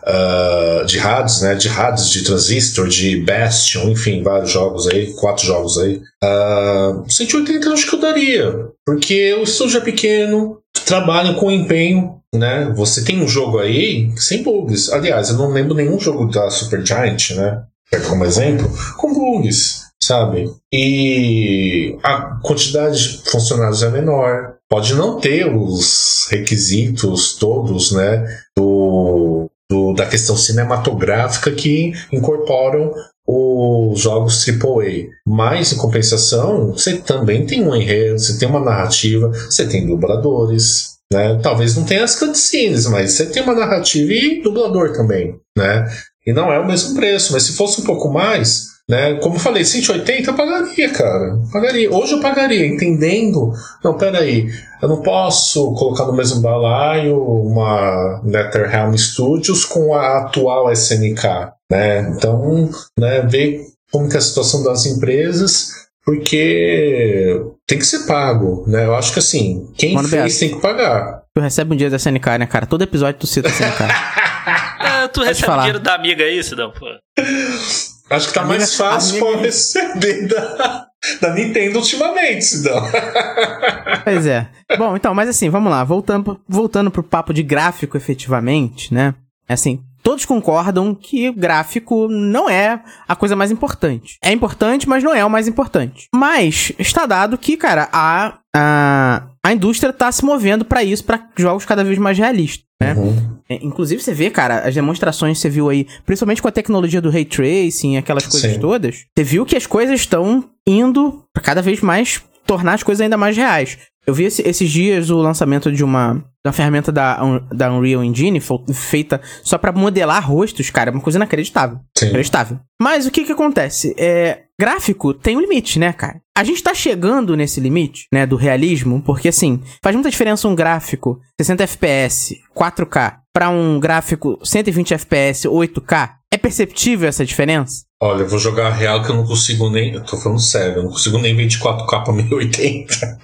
Speaker 3: ah, de Hades, né? De Hades, de Transistor, de Bastion, enfim, vários jogos aí, quatro jogos aí. Ah, 180 eu acho que eu daria. Porque o estúdio é pequeno, trabalha com empenho, né? Você tem um jogo aí sem bugs. Aliás, eu não lembro nenhum jogo da Supergiant, né? Pega Como exemplo, com bugs, sabe? E a quantidade de funcionários é menor. Pode não ter os requisitos todos, né? Do, do- da questão cinematográfica que incorporam os jogos AAA. Mas, em compensação, você também tem um enredo, você tem uma narrativa, você tem dubladores, né? Talvez não tenha as cutscenes, mas você tem uma narrativa e dublador também, né? E não é o mesmo preço, mas se fosse um pouco mais, né? Como eu falei, 180 eu pagaria, cara. Pagaria. Hoje eu pagaria, entendendo. Não, peraí. Eu não posso colocar no mesmo balaio uma NetherRealm Studios com a atual SNK, né? Então, né, ver como que é a situação das empresas, porque tem que ser pago, né? Eu acho que assim, quem
Speaker 2: Mano,
Speaker 3: fez
Speaker 2: Beto.
Speaker 3: tem que pagar.
Speaker 2: Tu recebe um dia da SNK, né, cara? Todo episódio tu cita a SNK.
Speaker 4: É, tu recebe
Speaker 2: falar.
Speaker 4: dinheiro da amiga aí, Sidão, pô.
Speaker 3: Acho que tá mais fácil pra receber da, da Nintendo ultimamente, Sidão.
Speaker 2: Pois é. Bom, então, mas assim, vamos lá. Voltando, voltando pro papo de gráfico, efetivamente, né? Assim, todos concordam que gráfico não é a coisa mais importante. É importante, mas não é o mais importante. Mas está dado que, cara, a, a, a indústria tá se movendo para isso, para jogos cada vez mais realistas. Né?
Speaker 3: Uhum.
Speaker 2: É, inclusive, você vê, cara, as demonstrações você viu aí, principalmente com a tecnologia do ray tracing, aquelas coisas
Speaker 3: Sim.
Speaker 2: todas, você viu que as coisas estão indo pra cada vez mais tornar as coisas ainda mais reais. Eu vi esse- esses dias o lançamento de uma, uma ferramenta da, Un- da Unreal Engine feita só pra modelar rostos, cara, é uma coisa inacreditável.
Speaker 3: Sim.
Speaker 2: Inacreditável. Mas o que que acontece? É, gráfico tem um limite, né, cara? A gente tá chegando nesse limite, né, do realismo, porque assim, faz muita diferença um gráfico 60 FPS, 4K, pra um gráfico 120 FPS, 8K. É perceptível essa diferença?
Speaker 3: Olha, eu vou jogar a real que eu não consigo nem. Eu tô falando sério, eu não consigo nem 24K pra 1080.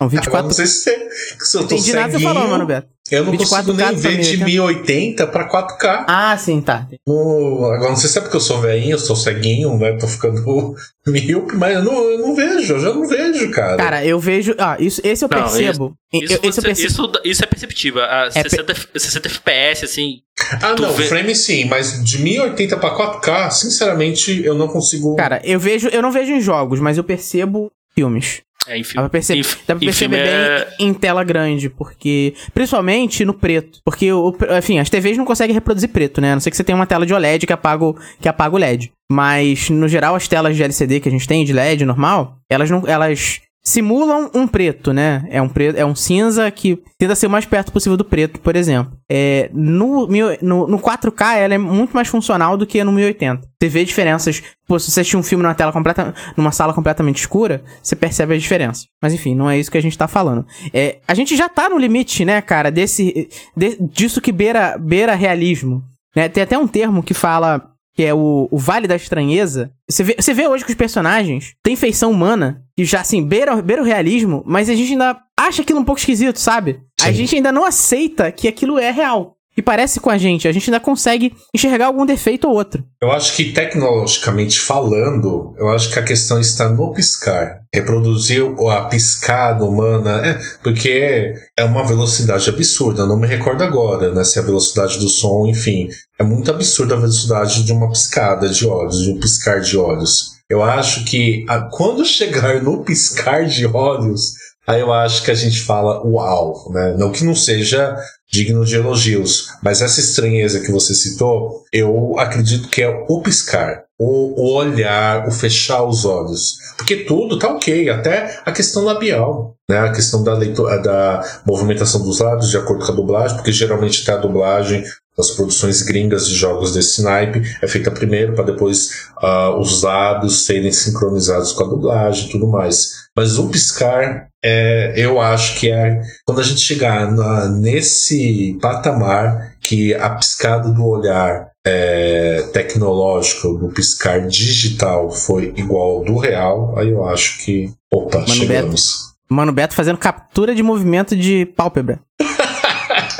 Speaker 2: Não,
Speaker 3: Agora
Speaker 2: 24
Speaker 3: não sei se, você, se eu tô
Speaker 2: Entendi nada que você
Speaker 3: ceguinho,
Speaker 2: falou, mano, Beto.
Speaker 3: Eu não
Speaker 2: 24K
Speaker 3: consigo nem ver de 1080 pra 4K.
Speaker 2: Ah, sim, tá.
Speaker 3: No- agora não sei se é porque eu sou velhinho, eu sou ceguinho, né? Tô ficando míope, mas eu não, eu não vejo, eu já não vejo, cara.
Speaker 2: Cara, eu vejo. Ah, isso, esse eu
Speaker 4: Não,
Speaker 2: percebo.
Speaker 4: Isso,
Speaker 2: eu, esse eu percebo.
Speaker 4: isso, isso é perceptível. A
Speaker 2: É
Speaker 4: 60, 60 FPS, assim.
Speaker 3: ah, não,
Speaker 4: vê-
Speaker 3: frame sim, mas de 1080 pra 4K, sinceramente, eu não consigo.
Speaker 2: Cara, eu vejo. Eu não vejo em jogos, mas eu percebo filmes.
Speaker 4: É, enfim.
Speaker 2: Dá pra perceber, dá pra perceber
Speaker 4: filme
Speaker 2: bem
Speaker 4: é-
Speaker 2: em tela grande, porque. Principalmente no preto. Porque, o, enfim, as TVs não conseguem reproduzir preto, né? A não ser que você tenha uma tela de OLED que apaga, o, que apaga o LED. Mas, no geral, as telas de LCD que a gente tem, de LED normal, elas não. Elas simulam um preto, né? É um, preto, é um cinza que tenta ser o mais perto possível do preto, por exemplo. É, no, no, no 4K, ela é muito mais funcional do que no 1080. Você vê diferenças. Pô, se você assistir um filme numa tela completa, numa sala completamente escura, você percebe as diferenças. Mas enfim, não é isso que a gente tá falando. É, a gente já tá no limite, né, cara, desse, de- disso que beira, beira realismo. Né? Tem até um termo que fala que é o, o Vale da Estranheza. Você vê, você vê hoje que os personagens têm feição humana, que já, assim, beira, beira o realismo, mas a gente ainda acha aquilo um pouco esquisito, sabe? A
Speaker 3: Sim.
Speaker 2: gente ainda não aceita que aquilo é real. E parece com a gente, a gente ainda consegue enxergar algum defeito ou outro.
Speaker 3: Eu acho que tecnologicamente falando, eu acho que a questão está no piscar. Reproduzir a piscada humana, é, porque é uma velocidade absurda. Eu não me recordo agora, né? Se é a velocidade do som, enfim. É muito absurda a velocidade de uma piscada de olhos, de um piscar de olhos. Eu acho que a- quando chegar no piscar de olhos, aí eu acho que a gente fala uau, né? Não que não seja digno de elogios, mas essa estranheza que você citou, eu acredito que é o piscar, o olhar, o fechar os olhos, porque tudo tá ok, até a questão labial, né? A questão da leitura, da movimentação dos lábios de acordo com a dublagem, porque geralmente até a dublagem das produções gringas de jogos desse naipe é feita primeiro para depois ah, os lábios serem sincronizados com a dublagem e tudo mais. Mas o piscar, é, eu acho que é quando a gente chegar na- nesse patamar que a piscada do olhar é, tecnológico, do piscar digital foi igual ao do real, aí eu acho que, opa,
Speaker 2: Mano
Speaker 3: chegamos.
Speaker 2: Mano Beto fazendo captura de movimento de pálpebra.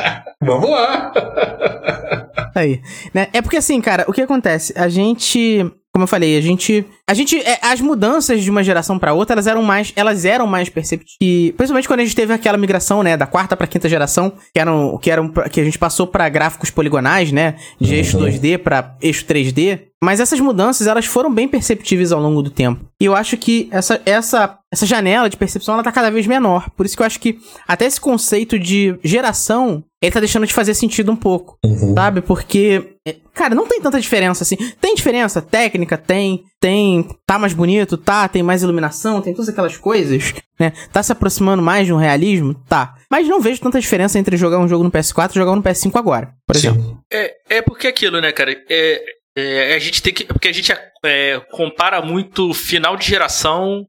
Speaker 3: Vamos lá!
Speaker 2: Aí. Né? É porque assim, cara, o que acontece? A gente. Como eu falei, a gente. A gente. é, as mudanças de uma geração pra outra, elas eram mais. Elas eram mais perceptíveis. Principalmente quando a gente teve aquela migração, né? Da quarta pra quinta geração, que eram. Que, eram, que a gente passou pra gráficos poligonais, né? De eixo 2D pra eixo 3D. Mas essas mudanças, elas foram bem perceptíveis ao longo do tempo. E eu acho que essa, essa, essa janela de percepção, ela tá cada vez menor. Por isso que eu acho que até esse conceito de geração, ele tá deixando de fazer sentido um pouco.
Speaker 3: Uhum.
Speaker 2: Sabe? Porque, cara, não tem tanta diferença assim. Tem diferença técnica, tem. Tem. Tá mais bonito, tá. Tem mais iluminação, tem todas aquelas coisas, né? Tá se aproximando mais de um realismo? Tá. Mas não vejo tanta diferença entre jogar um jogo no PS4 e jogar um no PS5 agora, por exemplo.
Speaker 3: Sim.
Speaker 4: É, é porque aquilo, né, cara? É, é, a gente tem que. Porque a gente é, compara muito final de geração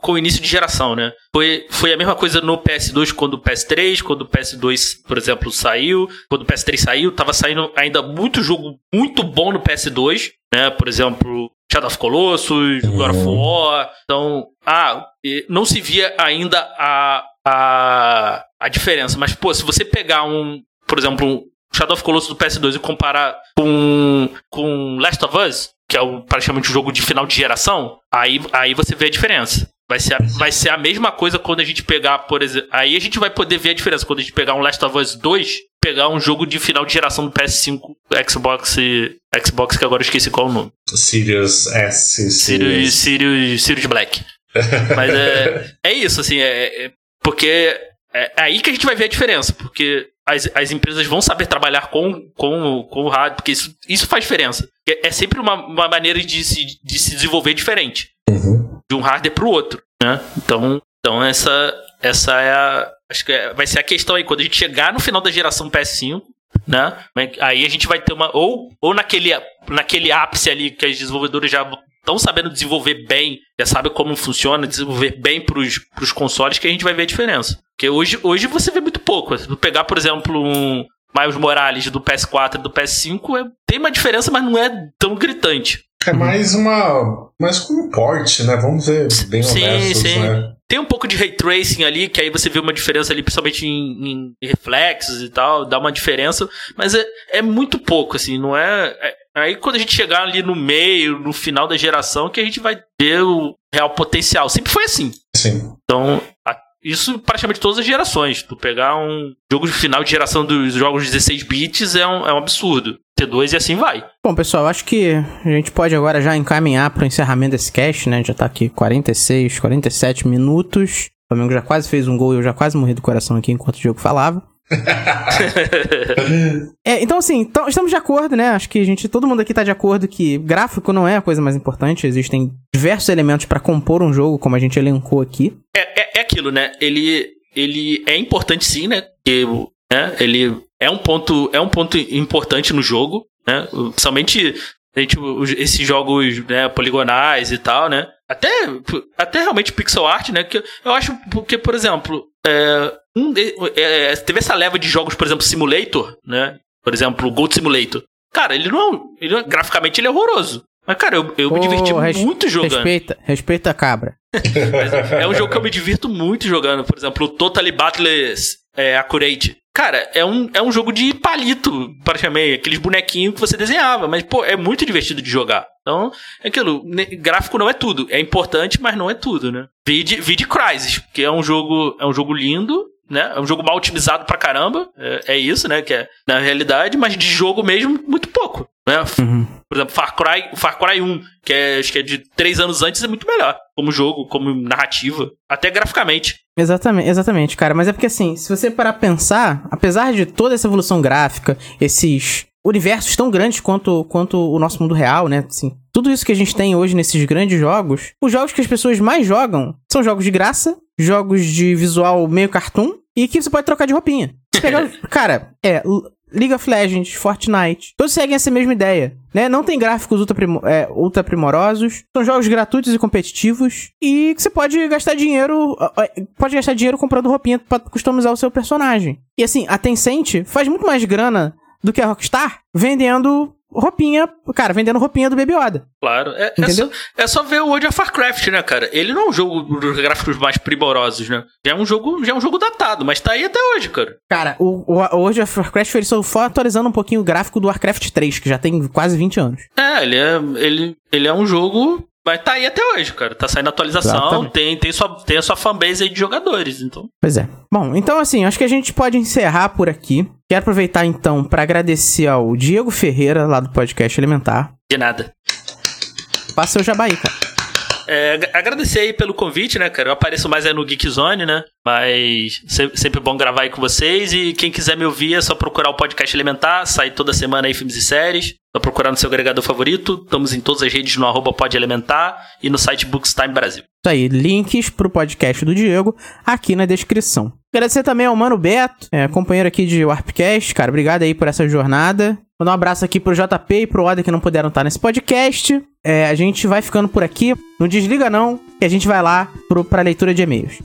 Speaker 4: com o início de geração, né? Foi, foi a mesma coisa no PS2 quando o PS3, quando o PS2, por exemplo, saiu. Quando o PS3 saiu, tava saindo ainda muito jogo muito bom no PS2, né? Por exemplo, Shadow of Colossus, God of War. Então, ah, não se via ainda a, a, a diferença. Mas, pô, se você pegar um, por exemplo, Shadow of Colossus do PS2 e comparar com, com Last of Us, que é o, praticamente um jogo de final de geração, aí, aí você vê a diferença. Vai ser, a, vai ser a mesma coisa quando a gente pegar, por exemplo. Aí a gente vai poder ver a diferença. Quando a gente pegar um Last of Us 2 pegar um jogo de final de geração do PS5, Xbox, Xbox que agora eu esqueci qual é o nome.
Speaker 3: Sirius S.
Speaker 4: Sirius, Sirius, Sirius Black. Mas é, é isso, assim, é, é porque é, é aí que a gente vai ver a diferença, porque as, as empresas vão saber trabalhar com, com, com o rádio, porque isso, isso faz diferença. É, é sempre uma, uma maneira de se, de se desenvolver diferente.
Speaker 3: Uhum.
Speaker 4: De um hardware pro outro, né? Então, então essa, essa é a. Acho que é- vai ser a questão aí. Quando a gente chegar no final da geração PS5, né? Aí a gente vai ter uma. Ou, ou naquele, naquele ápice ali que as desenvolvedoras já estão sabendo desenvolver bem, já sabem como funciona, desenvolver bem pros, pros consoles, que a gente vai ver a diferença. Porque hoje, hoje você vê muito pouco. Se pegar, por exemplo, um Miles Morales do PS4 e do PS5, é, tem uma diferença, mas não é tão gritante.
Speaker 3: É mais uma. Mais como um porte, né? Vamos ser bem
Speaker 4: Sim,
Speaker 3: honestos,
Speaker 4: sim.
Speaker 3: né?
Speaker 4: Tem um pouco de ray tracing ali, que aí você vê uma diferença ali, principalmente em, em reflexos e tal, dá uma diferença, mas é, é muito pouco, assim, não é, é- Aí quando a gente chegar ali no meio, no final da geração, que a gente vai ver o real potencial. Sempre foi assim.
Speaker 3: Sim.
Speaker 4: Então, a- isso praticamente todas as gerações. Tu pegar um jogo de final de geração dos jogos 16 bits é um, é um absurdo. T2 e assim vai.
Speaker 2: Bom, pessoal, acho que a gente pode agora já encaminhar para o encerramento desse cast, né? Já tá aqui 46, 47 minutos. O Flamengo já quase fez um gol e eu já quase morri do coração aqui enquanto o jogo falava. É, então assim, então, estamos de acordo, né? Acho que a gente, todo mundo aqui tá de acordo que gráfico não é a coisa mais importante. Existem diversos elementos para compor um jogo, como a gente elencou aqui.
Speaker 4: É, é aquilo, né? Ele, ele é importante sim, né? Porque, né? Ele é um ponto, é um ponto importante no jogo, né? Principalmente gente, esses jogos né, poligonais e tal, né? Até, até realmente pixel art, né? Que eu acho porque, por exemplo, é, um é, teve essa leva de jogos, por exemplo, Simulator, né? Por exemplo, Gold Simulator. Cara, ele não, é ele não- graficamente ele é horroroso. Mas, cara, eu, eu me
Speaker 2: Ô,
Speaker 4: diverti
Speaker 2: res-
Speaker 4: muito jogando.
Speaker 2: Respeita, respeita a cabra.
Speaker 4: Mas é um jogo que eu me divirto muito jogando. Por exemplo, o Totally Battleless é, Accurate. Cara, é um, é um jogo de palito, praticamente. Aqueles bonequinhos que você desenhava. Mas, pô, é muito divertido de jogar. Então, é aquilo. Gráfico não é tudo. É importante, mas não é tudo, né? Vide, vide Crysis, que é um jogo, é um jogo lindo, né? É um jogo mal otimizado pra caramba. É, é isso, né? Que é na realidade, mas de jogo mesmo, muito pouco. Né?
Speaker 2: Uhum.
Speaker 4: Por exemplo, Far Cry, Far Cry 1, que é, acho que é de três anos antes, é muito melhor. Como jogo, como narrativa, até graficamente.
Speaker 2: Exatamente, exatamente, cara. Mas é porque assim, se você parar pra pensar, apesar de toda essa evolução gráfica, esses universos tão grandes quanto, quanto o nosso mundo real, né? Assim, tudo isso que a gente tem hoje nesses grandes jogos, os jogos que as pessoas mais jogam são jogos de graça, jogos de visual meio cartoon e que você pode trocar de roupinha. Você pega, cara, é League of Legends, Fortnite, todos seguem essa mesma ideia, né? Não tem gráficos ultra, primo- é, ultra primorosos, são jogos gratuitos e competitivos e que você pode gastar dinheiro, pode gastar dinheiro comprando roupinha pra customizar o seu personagem. E assim, a Tencent faz muito mais grana do que a Rockstar vendendo roupinha, cara, vendendo roupinha do Baby Yoda.
Speaker 4: Claro. É, é,
Speaker 2: Entendeu?
Speaker 4: só, é só ver o World of Warcraft, né, cara? Ele não é um jogo dos gráficos mais primorosos, né? Já é um jogo, já é um jogo datado, mas tá aí até hoje, cara.
Speaker 2: Cara, o, o, o World of Warcraft ele só foi atualizando um pouquinho o gráfico do Warcraft 3, que já tem quase 20 anos.
Speaker 4: É, ele é, ele, ele é um jogo. Mas tá aí até hoje, cara. Tá saindo atualização,
Speaker 2: Exatamente.
Speaker 4: tem, tem, sua, tem a sua fanbase aí de jogadores, então.
Speaker 2: Pois é. Bom, então assim, acho que a gente pode encerrar por aqui. Quero aproveitar então pra agradecer ao Diego Ferreira, lá do podcast Elementar.
Speaker 4: De nada.
Speaker 2: Passa o jabaí, cara.
Speaker 4: É, ag- agradecer aí pelo convite, né, cara? Eu apareço mais aí no Geek Zone, né? Mas se- sempre bom gravar aí com vocês. E quem quiser me ouvir é só procurar o podcast Elementar. Sai toda semana aí filmes e séries. Só procurar no seu agregador favorito. Estamos em todas as redes no arroba Pod Elementar e no site Bookstime Brasil.
Speaker 2: Isso aí, links pro podcast do Diego aqui na descrição. Agradecer também ao Mano Beto, é, companheiro aqui de Warpcast, cara. Obrigado aí por essa jornada. Mandar um abraço aqui pro JP e pro Oda que não puderam estar nesse podcast. É, a gente vai ficando por aqui. Não desliga não, que a gente vai lá pro, pra leitura de e-mails.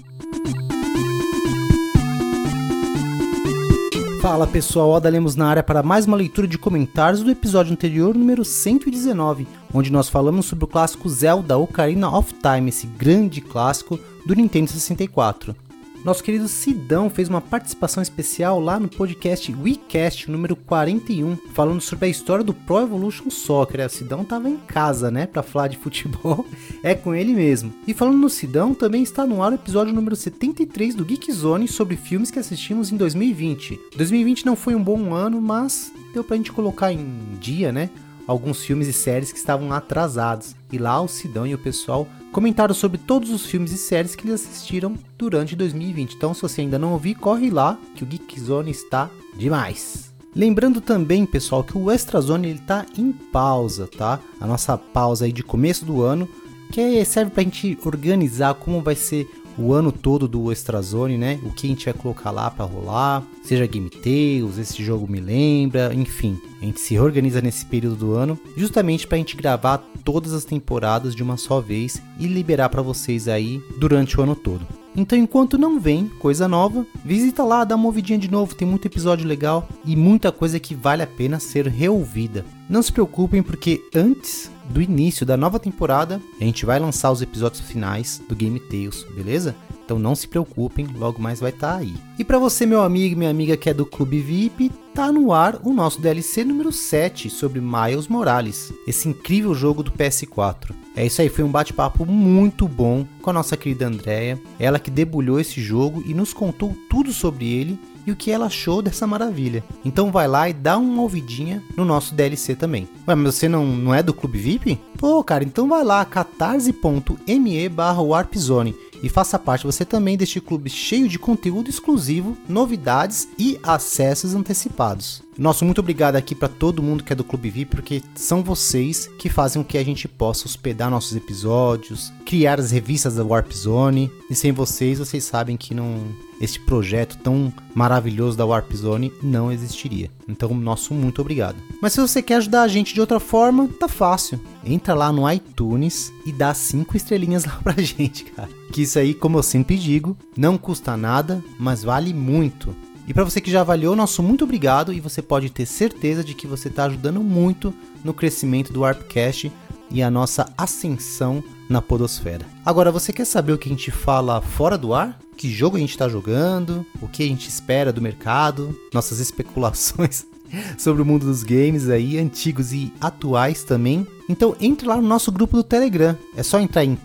Speaker 5: Fala pessoal, Oda Lemos na área para mais uma leitura de comentários do episódio anterior, número 119, onde nós falamos sobre o clássico Zelda Ocarina of Time, esse grande clássico do Nintendo 64. Nosso querido Sidão fez uma participação especial lá no podcast WeCast número 41, falando sobre a história do Pro Evolution Soccer. O Sidão tava em casa, né, para falar de futebol. É com ele mesmo. E falando no Sidão, também está no ar o episódio número 73 do Geek Zone sobre filmes que assistimos em 2020. 2020 não foi um bom ano, mas deu pra gente colocar em dia, né? Alguns filmes e séries que estavam atrasados. E lá o Sidão e o pessoal comentaram sobre todos os filmes e séries que eles assistiram durante 2020. Então, se você ainda não ouviu, corre lá que o Geek Zone está demais. Lembrando também, pessoal, que o Extra Zone ele tá em pausa, tá? A nossa pausa aí de começo do ano, que serve pra gente organizar como vai ser o ano todo do Extrazone, né? O que a gente vai colocar lá para rolar, seja Game Tales, esse jogo me lembra, enfim. A gente se reorganiza nesse período do ano, justamente para a gente gravar todas as temporadas de uma só vez e liberar para vocês aí durante o ano todo. Então, enquanto não vem coisa nova, visita lá, dá uma ouvidinha de novo, tem muito episódio legal e muita coisa que vale a pena ser reouvida. Não se preocupem porque antes do início da nova temporada, a gente vai lançar os episódios finais do Game Tales, beleza? Então não se preocupem, logo mais vai estar tá aí. E para você, meu amigo e minha amiga que é do Clube VIP, tá no ar o nosso DLC número 7 sobre Miles Morales, esse incrível jogo do PS4. É isso aí, foi um bate-papo muito bom com a nossa querida Andrea, ela que debulhou esse jogo e nos contou tudo sobre ele e o que ela achou dessa maravilha. Então vai lá e dá uma ouvidinha no nosso DLC também. Ué, mas você não, não é do Clube VIP? Pô, cara, então vai lá, catarse.me barra warpzone e faça parte você também deste clube cheio de conteúdo exclusivo, novidades e acessos antecipados. Nosso muito obrigado aqui para todo mundo que é do Clube VIP, porque são vocês que fazem com que a gente possa hospedar nossos episódios, criar as revistas da Warp Zone. E sem vocês, vocês sabem que não este projeto tão maravilhoso da Warp Zone não existiria. Então, nosso muito obrigado. Mas se você quer ajudar a gente de outra forma, tá fácil. Entra lá no iTunes e dá cinco estrelinhas lá pra gente, cara. Que isso aí, como eu sempre digo, não custa nada, mas vale muito. E para você que já avaliou, nosso muito obrigado e você pode ter certeza de que você está ajudando muito no crescimento do Warpcast e a nossa ascensão na podosfera. Agora, você quer saber o que a gente fala fora do ar? Que jogo a gente está jogando? O que a gente espera do mercado? Nossas especulações sobre o mundo dos games aí, antigos e atuais também. Então entre lá no nosso grupo do Telegram. É só entrar em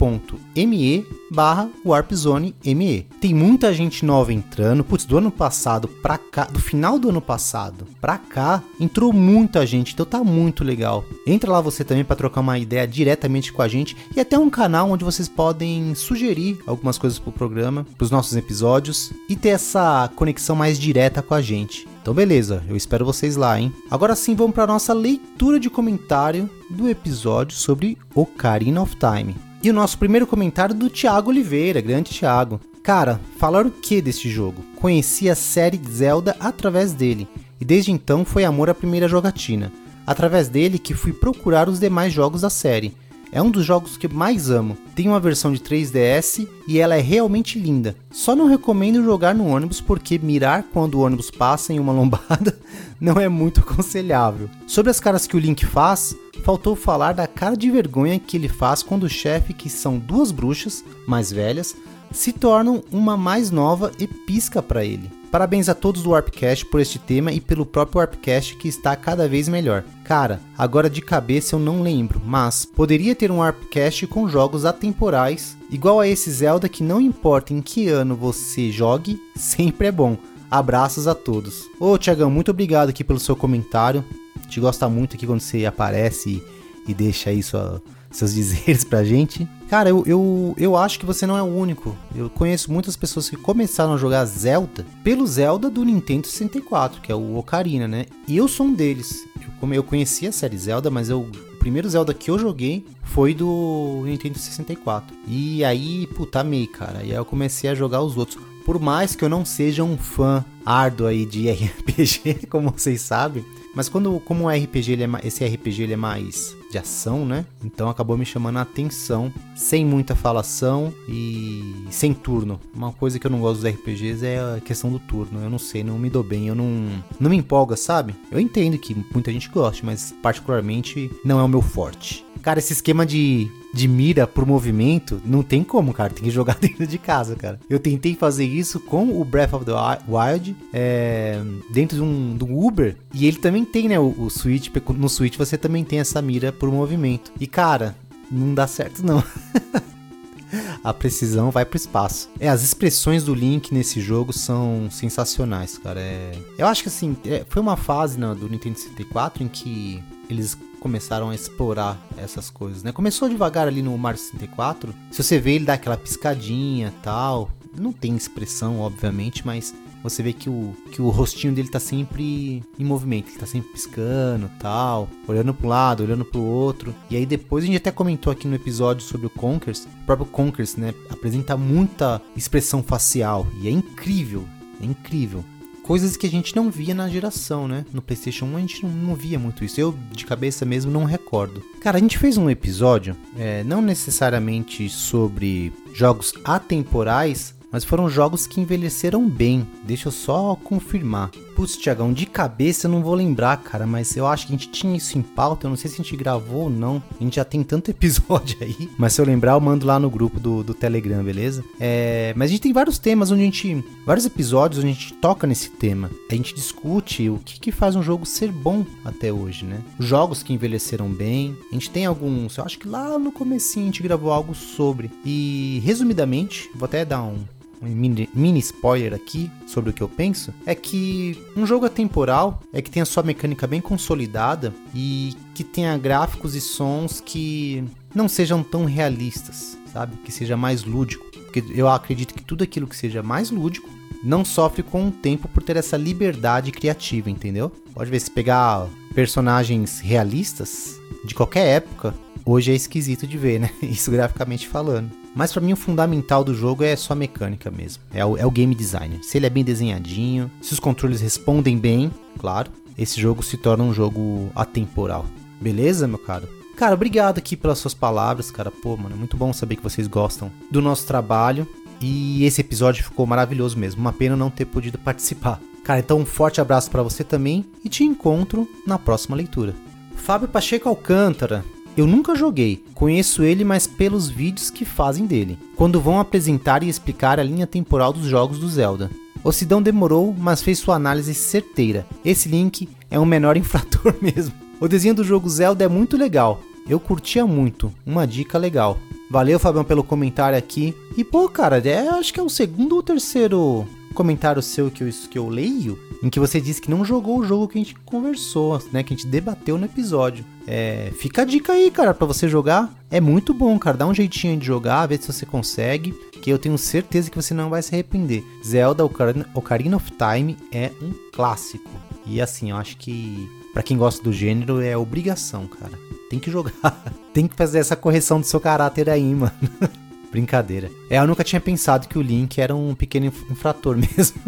Speaker 5: t.me barra warpzone.me. Tem muita gente nova entrando. Putz, do ano passado pra cá, do final do ano passado pra cá, entrou muita gente. Então tá muito legal. Entra lá você também para trocar uma ideia diretamente com a gente e até um canal onde vocês podem sugerir algumas coisas pro programa, pros nossos episódios e ter essa conexão mais direta com a gente. Então beleza, eu espero vocês lá, hein? Agora sim, vamos para nossa leitura de comentário do episódio sobre Ocarina of Time. E o nosso primeiro comentário do Thiago Oliveira, grande Thiago. Cara, falar o que deste jogo? Conheci a série Zelda através dele, e desde então foi amor à primeira jogatina. Através dele que fui procurar os demais jogos da série. É um dos jogos que mais amo. Tem uma versão de 3DS e ela é realmente linda. Só não recomendo jogar no ônibus porque mirar quando o ônibus passa em uma lombada não é muito aconselhável. Sobre as caras que o Link faz, faltou falar da cara de vergonha que ele faz quando o chefe, que são duas bruxas mais velhas, se tornam uma mais nova e pisca para ele. Parabéns a todos do Warpcast por este tema e pelo próprio Warpcast que está cada vez melhor. Cara, agora de cabeça eu não lembro, mas poderia ter um Warpcast com jogos atemporais, igual a esse Zelda que não importa em que ano você jogue, sempre é bom. Abraços a todos. Ô Tiagão, muito obrigado aqui pelo seu comentário. Te gosta muito aqui quando você aparece e, e deixa aí sua, seus dizeres pra gente. Cara, eu, eu, eu acho que você não é o único. Eu conheço muitas pessoas que começaram a jogar Zelda pelo Zelda do Nintendo 64, que é o Ocarina, né? E eu sou um deles. Eu, como eu conheci a série Zelda, mas eu, o primeiro Zelda que eu joguei foi do Nintendo 64. E aí, puta, amei, cara. E aí eu comecei a jogar os outros. Por mais que eu não seja um fã árduo aí de RPG, como vocês sabem, mas quando, como o RPG, ele é, esse RPG ele é mais de ação, né? Então acabou me chamando a atenção, sem muita falação e sem turno. Uma coisa que eu não gosto dos RPGs é a questão do turno. Eu não sei, não me dou bem, eu não, não me empolga, sabe? Eu entendo que muita gente gosta, mas particularmente não é o meu forte. Cara, esse esquema de, de mira por movimento, não tem como, cara. Tem que jogar dentro de casa, cara. Eu tentei fazer isso com o Breath of the Wild, é, dentro de um, um Uber. E ele também tem, né, o, o Switch. No Switch você também tem essa mira por movimento. E, cara, não dá certo, não. a precisão vai pro espaço. É, as expressões do Link nesse jogo são sensacionais, cara. É... Eu acho que assim, é, foi uma fase né, do Nintendo 64 em que eles começaram a explorar essas coisas, né? Começou devagar ali no Mario 64. Se você vê ele dá aquela piscadinha, tal, não tem expressão, obviamente, mas você vê que o, que o rostinho dele tá sempre em movimento, ele tá sempre piscando tal, olhando pro lado, olhando pro outro. E aí depois a gente até comentou aqui no episódio sobre o Conkers, o próprio Conkers, né, apresenta muita expressão facial e é incrível, é incrível. Coisas que a gente não via na geração, né? No PlayStation 1 a gente não, não via muito isso. Eu, de cabeça mesmo, não recordo. Cara, a gente fez um episódio, é, não necessariamente sobre jogos atemporais, mas foram jogos que envelheceram bem. Deixa eu só confirmar. Putz, Tiagão, de cabeça eu não vou lembrar, cara, mas eu acho que a gente tinha isso em pauta, eu não sei se a gente gravou ou não. A gente já tem tanto episódio aí, mas se eu lembrar eu mando lá no grupo do, do Telegram, beleza? É, mas a gente tem vários temas onde a gente. vários episódios onde a gente toca nesse tema. A gente discute o que, que faz um jogo ser bom até hoje, né? Jogos que envelheceram bem. A gente tem alguns, eu acho que lá no comecinho a gente gravou algo sobre. E resumidamente, vou até dar um mini, mini spoiler aqui sobre o que eu penso, é que um jogo atemporal é que tem a sua mecânica bem consolidada e que tenha gráficos e sons que não sejam tão realistas, sabe? Que seja mais lúdico. Porque eu acredito que tudo aquilo que seja mais lúdico não sofre com o tempo por ter essa liberdade criativa, entendeu? Pode ver se pegar personagens realistas de qualquer época, hoje é esquisito de ver, né? Isso graficamente falando. Mas para mim o fundamental do jogo é só a mecânica mesmo. É o, é o game design. Se ele é bem desenhadinho, se os controles respondem bem, claro, esse jogo se torna um jogo atemporal. Beleza, meu caro? Cara, obrigado aqui pelas suas palavras, cara. Pô, mano, é muito bom saber que vocês gostam do nosso trabalho. E esse episódio ficou maravilhoso mesmo. Uma pena não ter podido participar. Cara, então um forte abraço para você também e te encontro na próxima leitura. Fábio Pacheco Alcântara, eu nunca joguei, conheço ele mais pelos vídeos que fazem dele, quando vão apresentar e explicar a linha temporal dos jogos do Zelda. O Sidão demorou, mas fez sua análise certeira. Esse Link é um menor infrator mesmo. O desenho do jogo Zelda é muito legal. Eu curtia muito. Uma dica legal. Valeu, Fabião, pelo comentário aqui. E pô, cara, é, acho que é o segundo ou terceiro comentário seu que eu, que eu leio, em que você disse que não jogou o jogo que a gente conversou, né? Que a gente debateu no episódio. É, fica a dica aí, cara, para você jogar. É muito bom, cara. Dá um jeitinho de jogar, vê se você consegue. Que eu tenho certeza que você não vai se arrepender. Zelda Ocarina of Time é um clássico. E assim, eu acho que para quem gosta do gênero é obrigação, cara. Tem que jogar. Tem que fazer essa correção do seu caráter aí, mano. Brincadeira. É, eu nunca tinha pensado que o Link era um pequeno infrator mesmo.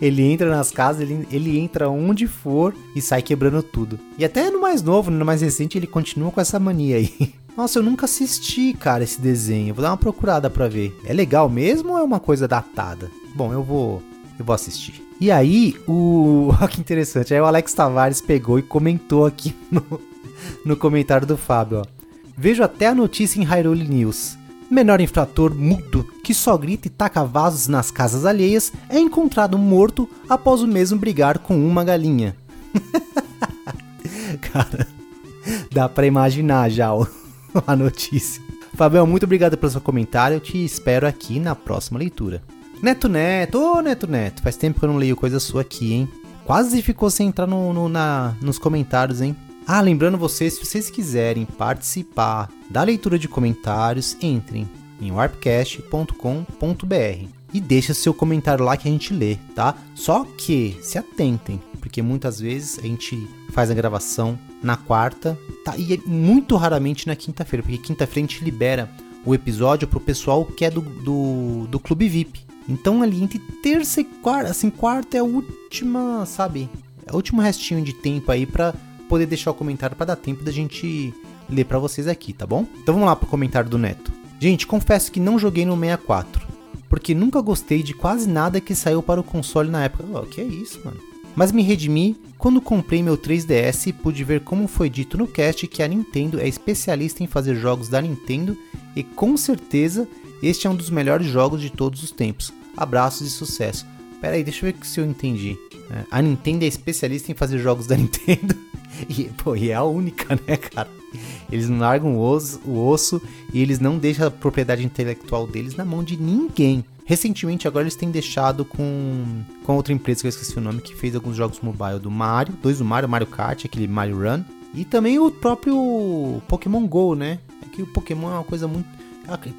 Speaker 5: Ele entra nas casas, ele, ele entra onde for e sai quebrando tudo. E até no mais novo, no mais recente, ele continua com essa mania aí. Nossa, eu nunca assisti, cara, esse desenho. Vou dar uma procurada pra ver. É legal mesmo ou é uma coisa datada? Bom, eu vou. Eu vou assistir. E aí, o. Olha que interessante. Aí o Alex Tavares pegou e comentou aqui no, no comentário do Fábio, ó. Vejo até a notícia em Hyrule News. Menor infrator mudo que só grita e taca vasos nas casas alheias é encontrado morto após o mesmo brigar com uma galinha. Cara, dá pra imaginar já a notícia. Fabião, muito obrigado pelo seu comentário. Eu te espero aqui na próxima leitura. Neto Neto, ô Neto Neto, faz tempo que eu não leio coisa sua aqui, hein? Quase ficou sem entrar no, no na, nos comentários, hein? Ah, lembrando vocês, se vocês quiserem participar da leitura de comentários, entrem em warpcast.com.br e deixe seu comentário lá que a gente lê, tá? Só que se atentem, porque muitas vezes a gente faz a gravação na quarta, tá? E é muito raramente na quinta-feira, porque quinta-feira a gente libera o episódio pro pessoal que é do, do, do Clube VIP. Então ali entre terça e quarta, assim, quarta é a última, sabe? É o último restinho de tempo aí para poder deixar o comentário para dar tempo da gente ler para vocês aqui, tá bom? Então vamos lá pro comentário do Neto. Gente, confesso que não joguei no 64, porque nunca gostei de quase nada que saiu para o console na época. Oh, que é isso, mano? mas me redimi quando comprei meu 3DS e pude ver como foi dito no cast que a Nintendo é especialista em fazer jogos da Nintendo e com certeza este é um dos melhores jogos de todos os tempos. Abraços e sucesso. Pera aí, deixa eu ver se eu entendi. É, a Nintendo é especialista em fazer jogos da Nintendo. E, pô, e é a única, né, cara? Eles não largam o osso, o osso e eles não deixam a propriedade intelectual deles na mão de ninguém. Recentemente, agora eles têm deixado com, com outra empresa que eu esqueci o nome, que fez alguns jogos mobile do Mario, dois do Mario, Mario Kart, aquele Mario Run, e também o próprio Pokémon Go, né? É que o Pokémon é uma coisa muito.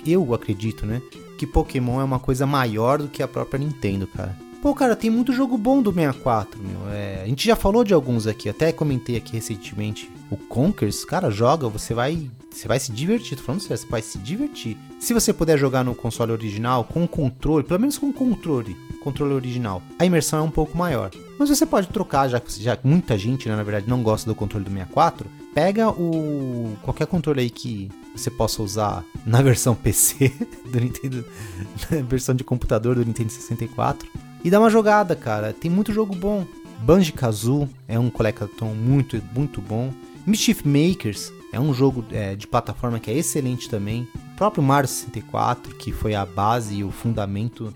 Speaker 5: Eu acredito, né? Que Pokémon é uma coisa maior do que a própria Nintendo, cara. Pô, cara, tem muito jogo bom do 64, meu. É, a gente já falou de alguns aqui, até comentei aqui recentemente. O Conkers, cara, joga, você vai, você vai se divertir. Tô falando sério, você vai se divertir. Se você puder jogar no console original com controle, pelo menos com controle, controle original, a imersão é um pouco maior. Mas você pode trocar, já que já, muita gente, né, na verdade, não gosta do controle do 64. Pega o qualquer controle aí que você possa usar na versão PC do Nintendo, na versão de computador do Nintendo 64 e dá uma jogada, cara. Tem muito jogo bom. Banjo-Kazoo é um collectathon muito, muito bom. Mischief Makers é um jogo é, de plataforma que é excelente também. O próprio Mario 64, que foi a base e o fundamento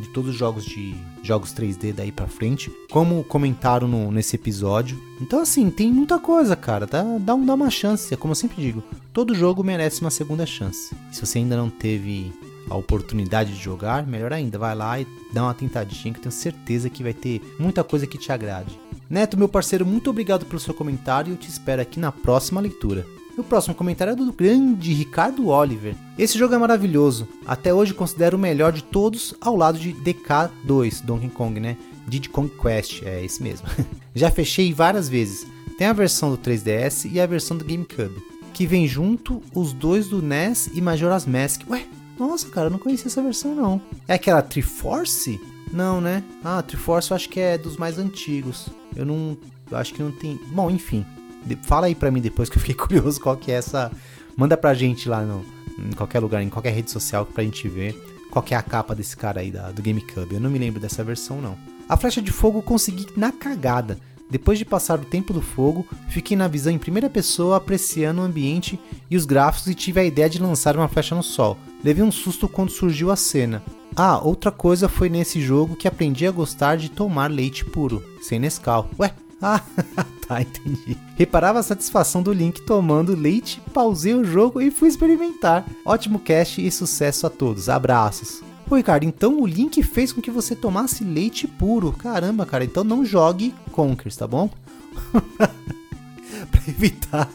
Speaker 5: de todos os jogos de jogos 3D daí para frente, como comentaram no, nesse episódio. Então assim, tem muita coisa, cara. Dá, dá, dá uma chance, é como eu sempre digo, todo jogo merece uma segunda chance. Se você ainda não teve a oportunidade de jogar, melhor ainda, vai lá e dá uma tentadinha que eu tenho certeza que vai ter muita coisa que te agrade. Neto, meu parceiro, muito obrigado pelo seu comentário e eu te espero aqui na próxima leitura. O próximo comentário é do grande Ricardo Oliver. Esse jogo é maravilhoso, até hoje considero o melhor de todos ao lado de DK2, Donkey Kong, né? Diddy Kong Quest, é esse mesmo. Já fechei várias vezes. Tem a versão do 3DS e a versão do GameCube, que vem junto os dois do NES e Majora's Mask. Ué, nossa, cara, eu não conhecia essa versão não. É aquela Triforce? Não, né? Ah, Triforce eu acho que é dos mais antigos. Eu não. Eu acho que não tem. Bom, enfim. Fala aí pra mim depois que eu fiquei curioso qual que é essa. Manda pra gente lá no, em qualquer lugar, em qualquer rede social pra gente ver qual que é a capa desse cara aí da, do GameCube. Eu não me lembro dessa versão não. A flecha de fogo eu consegui na cagada. Depois de passar o tempo do fogo, fiquei na visão em primeira pessoa apreciando o ambiente e os gráficos e tive a ideia de lançar uma flecha no sol. Levei um susto quando surgiu a cena. Ah, outra coisa foi nesse jogo que aprendi a gostar de tomar leite puro, sem Nescau. Ué, ah, tá, entendi. Reparava a satisfação do Link tomando leite, pausei o jogo e fui experimentar. Ótimo cast e sucesso a todos. Abraços. Pô, Ricardo, então o Link fez com que você tomasse leite puro. Caramba, cara, então não jogue Conkers, tá bom? pra evitar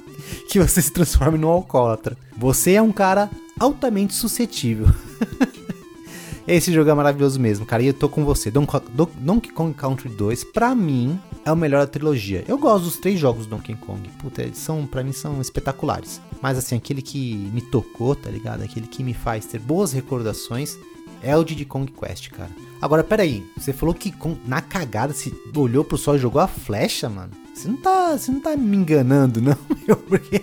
Speaker 5: que você se transforme num alcoólatra. Você é um cara altamente suscetível. Esse jogo é maravilhoso mesmo, cara. E eu tô com você. Donkey Kong Country 2, pra mim, é o melhor da trilogia. Eu gosto dos três jogos do Donkey Kong. Puta, eles são, pra mim, são espetaculares. Mas assim, aquele que me tocou, tá ligado? Aquele que me faz ter boas recordações é o Diddy Kong Quest, cara. Agora, peraí, você falou que na cagada se olhou pro sol e jogou a flecha, mano? Você não tá, você não tá me enganando, não, meu? Porque,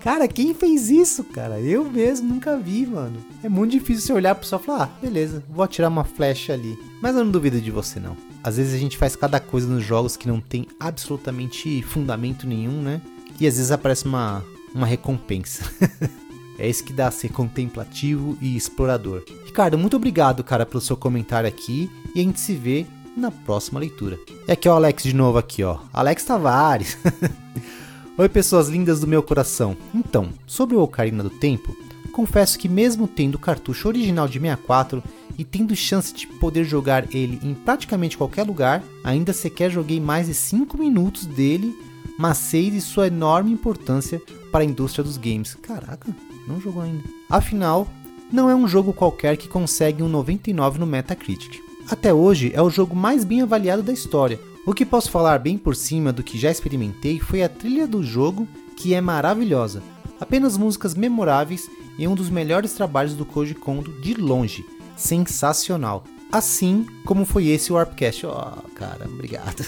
Speaker 5: cara, quem fez isso, cara? Eu mesmo nunca vi, mano. É muito difícil você olhar pro sol e falar, ah, beleza, vou atirar uma flecha ali. Mas eu não duvido de você, não. Às vezes a gente faz cada coisa nos jogos que não tem absolutamente fundamento nenhum, né? E às vezes aparece uma, uma recompensa. É isso que dá a ser contemplativo e explorador. Ricardo, muito obrigado, cara, pelo seu comentário aqui e a gente se vê na próxima leitura. E aqui é o Alex de novo aqui, ó. Alex Tavares. Oi, pessoas lindas do meu coração. Então, sobre o Ocarina do Tempo, confesso que mesmo tendo o cartucho original de 64 e tendo chance de poder jogar ele em praticamente qualquer lugar, ainda sequer joguei mais de 5 minutos dele, mas sei de sua enorme importância para a indústria dos games. Caraca, não jogou ainda. Afinal, não é um jogo qualquer que consegue um 99 no Metacritic. Até hoje é o jogo mais bem avaliado da história. O que posso falar bem por cima do que já experimentei foi a trilha do jogo, que é maravilhosa. Apenas músicas memoráveis e um dos melhores trabalhos do Koji Kondo de longe. Sensacional. Assim como foi esse Warpcast. Oh, cara, obrigado.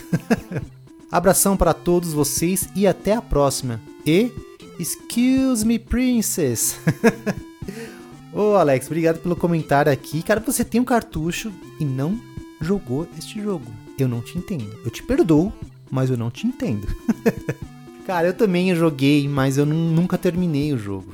Speaker 5: Abração para todos vocês e até a próxima. E Excuse me, princess. Ô oh, Alex, obrigado pelo comentário aqui. Cara, você tem um cartucho e não jogou este jogo. Eu não te entendo. Eu te perdoo, mas eu não te entendo. Cara, eu também joguei, mas eu nunca terminei o jogo.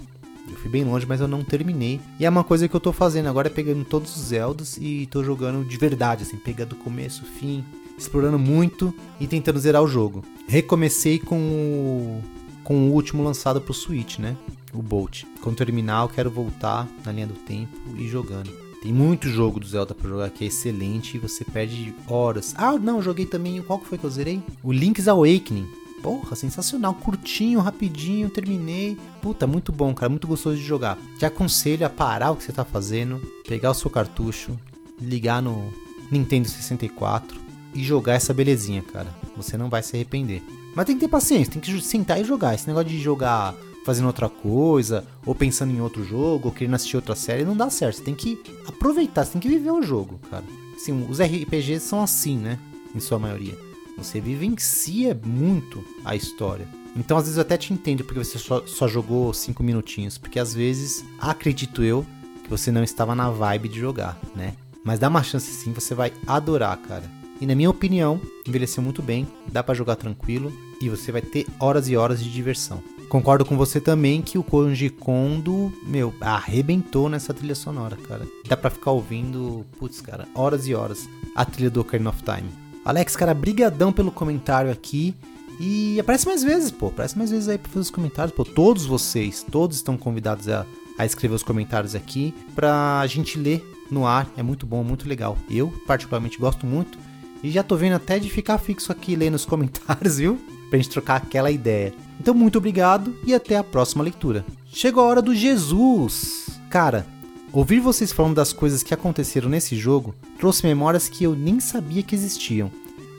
Speaker 5: Eu fui bem longe, mas eu não terminei. E é uma coisa que eu tô fazendo agora, é pegando todos os Zeldas e tô jogando de verdade, assim, pegando começo, fim, explorando muito e tentando zerar o jogo. Recomecei com o, com o último lançado pro Switch, né? O Bolt. Quando terminar, eu quero voltar na linha do tempo e jogando. Tem muito jogo do Zelda pra jogar que é excelente e você perde horas. Ah, não, joguei também. Qual que foi que eu zerei? O Link's Awakening. Porra, sensacional, curtinho, rapidinho, terminei. Puta, muito bom, cara, muito gostoso de jogar. Te aconselho a parar o que você tá fazendo, pegar o seu cartucho, ligar no Nintendo 64 e jogar essa belezinha, cara. Você não vai se arrepender. Mas tem que ter paciência, tem que sentar e jogar. Esse negócio de jogar fazendo outra coisa, ou pensando em outro jogo, ou querendo assistir outra série, não dá certo. Você tem que aproveitar, você tem que viver o jogo, cara. Assim, os RPGs são assim, né? Em sua maioria. Você vivencia muito a história. Então, às vezes, eu até te entendo porque você só, só jogou 5 minutinhos. Porque às vezes, acredito eu, que você não estava na vibe de jogar, né? Mas dá uma chance sim, você vai adorar, cara. E na minha opinião, envelheceu muito bem, dá para jogar tranquilo e você vai ter horas e horas de diversão. Concordo com você também que o Koji Kondo, meu, arrebentou nessa trilha sonora, cara. Dá para ficar ouvindo, putz, cara, horas e horas a trilha do Ocarina of Time. Alex, cara, brigadão pelo comentário aqui. E aparece mais vezes, pô. Aparece mais vezes aí pra fazer os comentários. Pô, todos vocês, todos estão convidados a, a escrever os comentários aqui pra gente ler no ar. É muito bom, muito legal. Eu, particularmente, gosto muito. E já tô vendo até de ficar fixo aqui lendo os comentários, viu? Pra gente trocar aquela ideia. Então, muito obrigado e até a próxima leitura. Chegou a hora do Jesus! Cara, ouvir vocês falando das coisas que aconteceram nesse jogo trouxe memórias que eu nem sabia que existiam.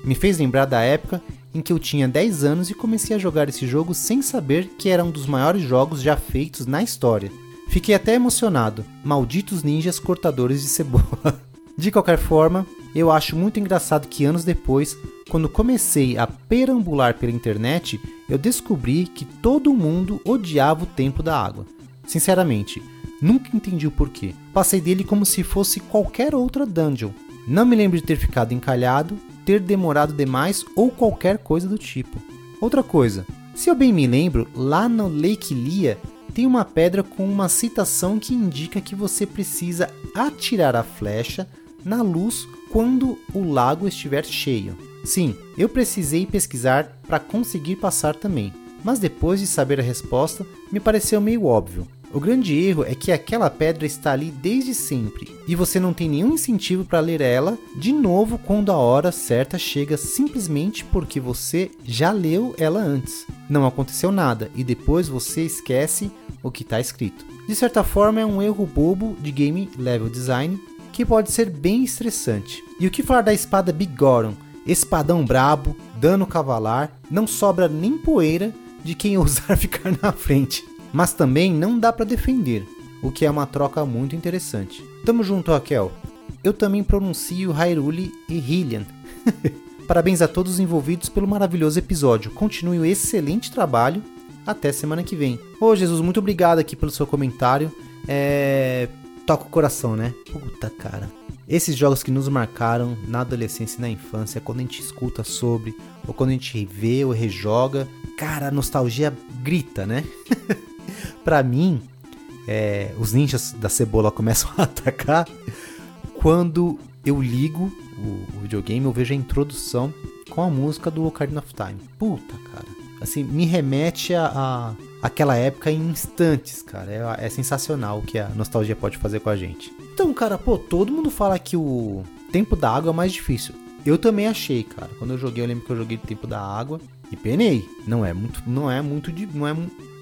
Speaker 5: Me fez lembrar da época em que eu tinha 10 anos e comecei a jogar esse jogo sem saber que era um dos maiores jogos já feitos na história. Fiquei até emocionado. Malditos ninjas cortadores de cebola. De qualquer forma, eu acho muito engraçado que anos depois, quando comecei a perambular pela internet, eu descobri que todo mundo odiava o Templo da Água. Sinceramente, nunca entendi o porquê. Passei dele como se fosse qualquer outra dungeon. Não me lembro de ter ficado encalhado, ter demorado demais ou qualquer coisa do tipo. Outra coisa, se eu bem me lembro, lá no Lake Lia tem uma pedra com uma citação que indica que você precisa atirar a flecha na luz quando o lago estiver cheio. Sim, eu precisei pesquisar para conseguir passar também, mas depois de saber a resposta, me pareceu meio óbvio. O grande erro é que aquela pedra está ali desde sempre e você não tem nenhum incentivo para ler ela de novo quando a hora certa chega simplesmente porque você já leu ela antes. Não aconteceu nada e depois você esquece o que está escrito. De certa forma, é um erro bobo de game level design que pode ser bem estressante. E o que falar da espada Big Goron? Espadão brabo, dano cavalar, não sobra nem poeira de quem ousar ficar na frente. Mas também não dá para defender, o que é uma troca muito interessante. Tamo junto, Raquel. Eu também pronuncio Hyrule e Hylian. Parabéns a todos os envolvidos pelo maravilhoso episódio. Continue o excelente trabalho. Até semana que vem. Ô Jesus, muito obrigado aqui pelo seu comentário. É toca o coração, né? Puta, cara. Esses jogos que nos marcaram na adolescência e na infância, quando a gente escuta sobre, ou quando a gente vê ou rejoga, cara, a nostalgia grita, né? pra mim, é, os ninjas da cebola começam a atacar quando eu ligo o, o videogame, eu vejo a introdução com a música do Ocarina of Time. Puta, cara. Assim, me remete a, a aquela época em instantes, cara. É, é, sensacional o que a nostalgia pode fazer com a gente. Então, cara, pô, todo mundo fala que o tempo da água é mais difícil. Eu também achei, cara. Quando eu joguei, eu lembro que eu joguei tempo da água e penei. Não é muito, não é muito, não é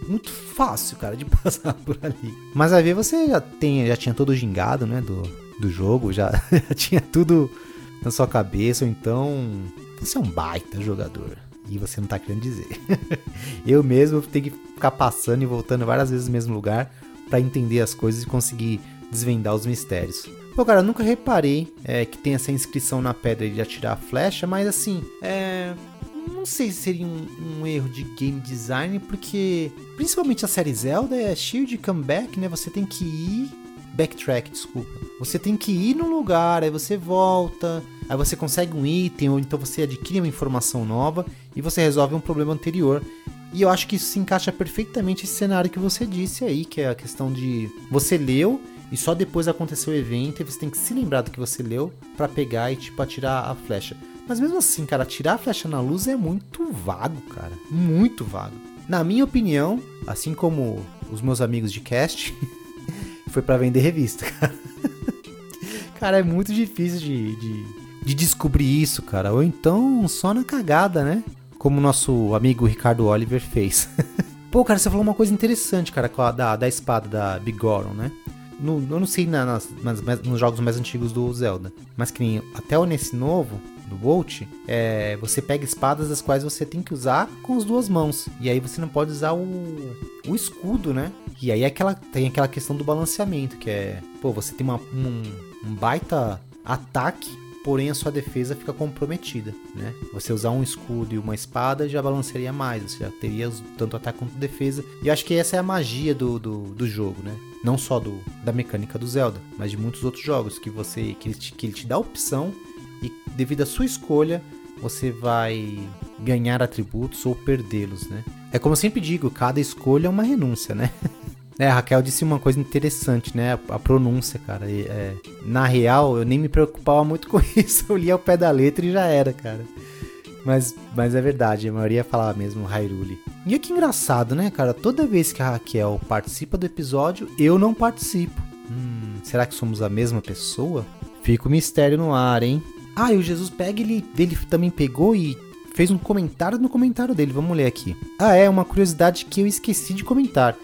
Speaker 5: muito fácil, cara, de passar por ali. Mas aí você já tem, já tinha todo gingado, né, do, do jogo, já, já tinha tudo na sua cabeça, então você é um baita jogador e você não tá querendo dizer. eu mesmo tenho que ficar passando e voltando várias vezes no mesmo lugar para entender as coisas e conseguir desvendar os mistérios. Pô, cara, eu nunca reparei é, que tem essa inscrição na pedra de atirar a flecha, mas assim, é. Não sei se seria um, um, erro de game design, porque principalmente a série Zelda é cheio de comeback, né? Você tem que ir. Backtrack, desculpa. Você tem que ir num lugar, aí você volta, aí você consegue um item, ou então você adquire uma informação nova e você resolve um problema anterior. E eu acho que isso se encaixa perfeitamente esse cenário que você disse aí, que é a questão de você leu e só depois aconteceu o evento e você tem que se lembrar do que você leu para pegar e tipo atirar a flecha. Mas mesmo assim, cara, atirar a flecha na luz é muito vago, cara, muito vago. Na minha opinião, assim como os meus amigos de cast, foi para vender revista, cara. cara, é muito difícil de, de, de descobrir isso, cara. Ou então só na cagada, né? Como o nosso amigo Ricardo Oliver fez. Pô, cara, você falou uma coisa interessante, cara, da, da espada da Bigoron, né? No, eu não sei na, nas, nas, nos jogos mais antigos do Zelda, mas que nem até nesse novo, do Bolt, é, você pega espadas as quais você tem que usar com as duas mãos. E aí você não pode usar o, o escudo, né? E aí é aquela, tem aquela questão do balanceamento, que é, pô, você tem uma, um, um baita ataque porém a sua defesa fica comprometida, né? Você usar um escudo e uma espada já balancearia mais, você já teria tanto ataque quanto defesa. E acho que essa é a magia do, do, do jogo, né? Não só do, da mecânica do Zelda, mas de muitos outros jogos que você que ele, te, que ele te dá a opção e devido à sua escolha você vai ganhar atributos ou perdê-los, né? É como eu sempre digo, cada escolha é uma renúncia, né? É, a Raquel disse uma coisa interessante, né? A, a pronúncia, cara. E, é, na real, eu nem me preocupava muito com isso. Eu lia o pé da letra e já era, cara. Mas, mas é verdade, a maioria falava mesmo Hyrule. E é que engraçado, né, cara? Toda vez que a Raquel participa do episódio, eu não participo. Hum, será que somos a mesma pessoa? Fica o mistério no ar, hein? Ah, e o Jesus pega, ele, ele também pegou e fez um comentário no comentário dele. Vamos ler aqui. Ah, é, uma curiosidade que eu esqueci de comentar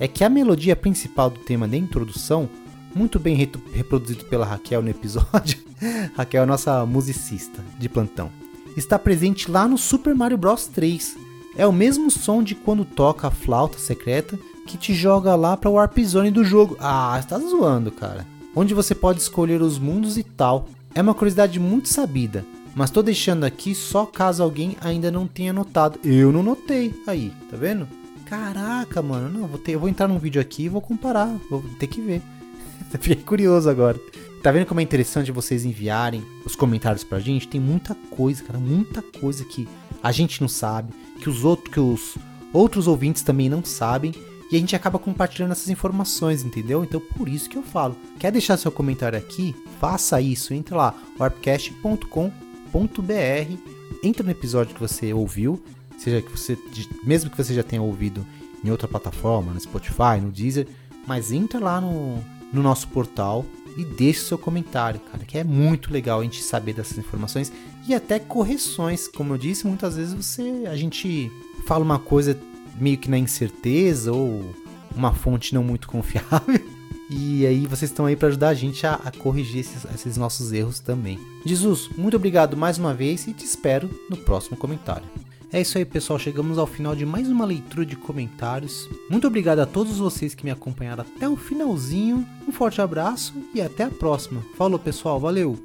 Speaker 5: é que a melodia principal do tema da introdução, muito bem reproduzido pela Raquel no episódio, Raquel é nossa musicista de plantão, está presente lá no Super Mario Bros 3. É o mesmo som de quando toca a flauta secreta que te joga lá para o Warp Zone do jogo. Ah, está zoando, cara. Onde você pode escolher os mundos e tal. É uma curiosidade muito sabida, mas tô deixando aqui só caso alguém ainda não tenha notado. Eu não notei. Aí, tá vendo? Caraca, mano, não, vou ter, eu vou entrar num vídeo aqui e vou comparar, vou ter que ver. Fiquei curioso agora. Tá vendo como é interessante vocês enviarem os comentários pra gente? Tem muita coisa, cara, muita coisa que a gente não sabe, que os outros, que os outros ouvintes também não sabem, e a gente acaba compartilhando essas informações, entendeu? Então por isso que eu falo. Quer deixar seu comentário aqui? Faça isso, entra lá, warpcast.com.br, entra no episódio que você ouviu, seja que você, mesmo que você já tenha ouvido em outra plataforma, no Spotify, no Deezer, mas entra lá no, no nosso portal e deixe seu comentário, cara, que é muito legal a gente saber dessas informações e até correções, como eu disse, muitas vezes você a gente fala uma coisa meio que na incerteza ou uma fonte não muito confiável. E aí vocês estão aí para ajudar a gente a, a corrigir esses, esses nossos erros também. Jesus, muito obrigado mais uma vez e te espero no próximo comentário. É isso aí, pessoal. Chegamos ao final de mais uma leitura de comentários. Muito obrigado a todos vocês que me acompanharam até o finalzinho. Um forte abraço e até a próxima. Falou, pessoal. Valeu!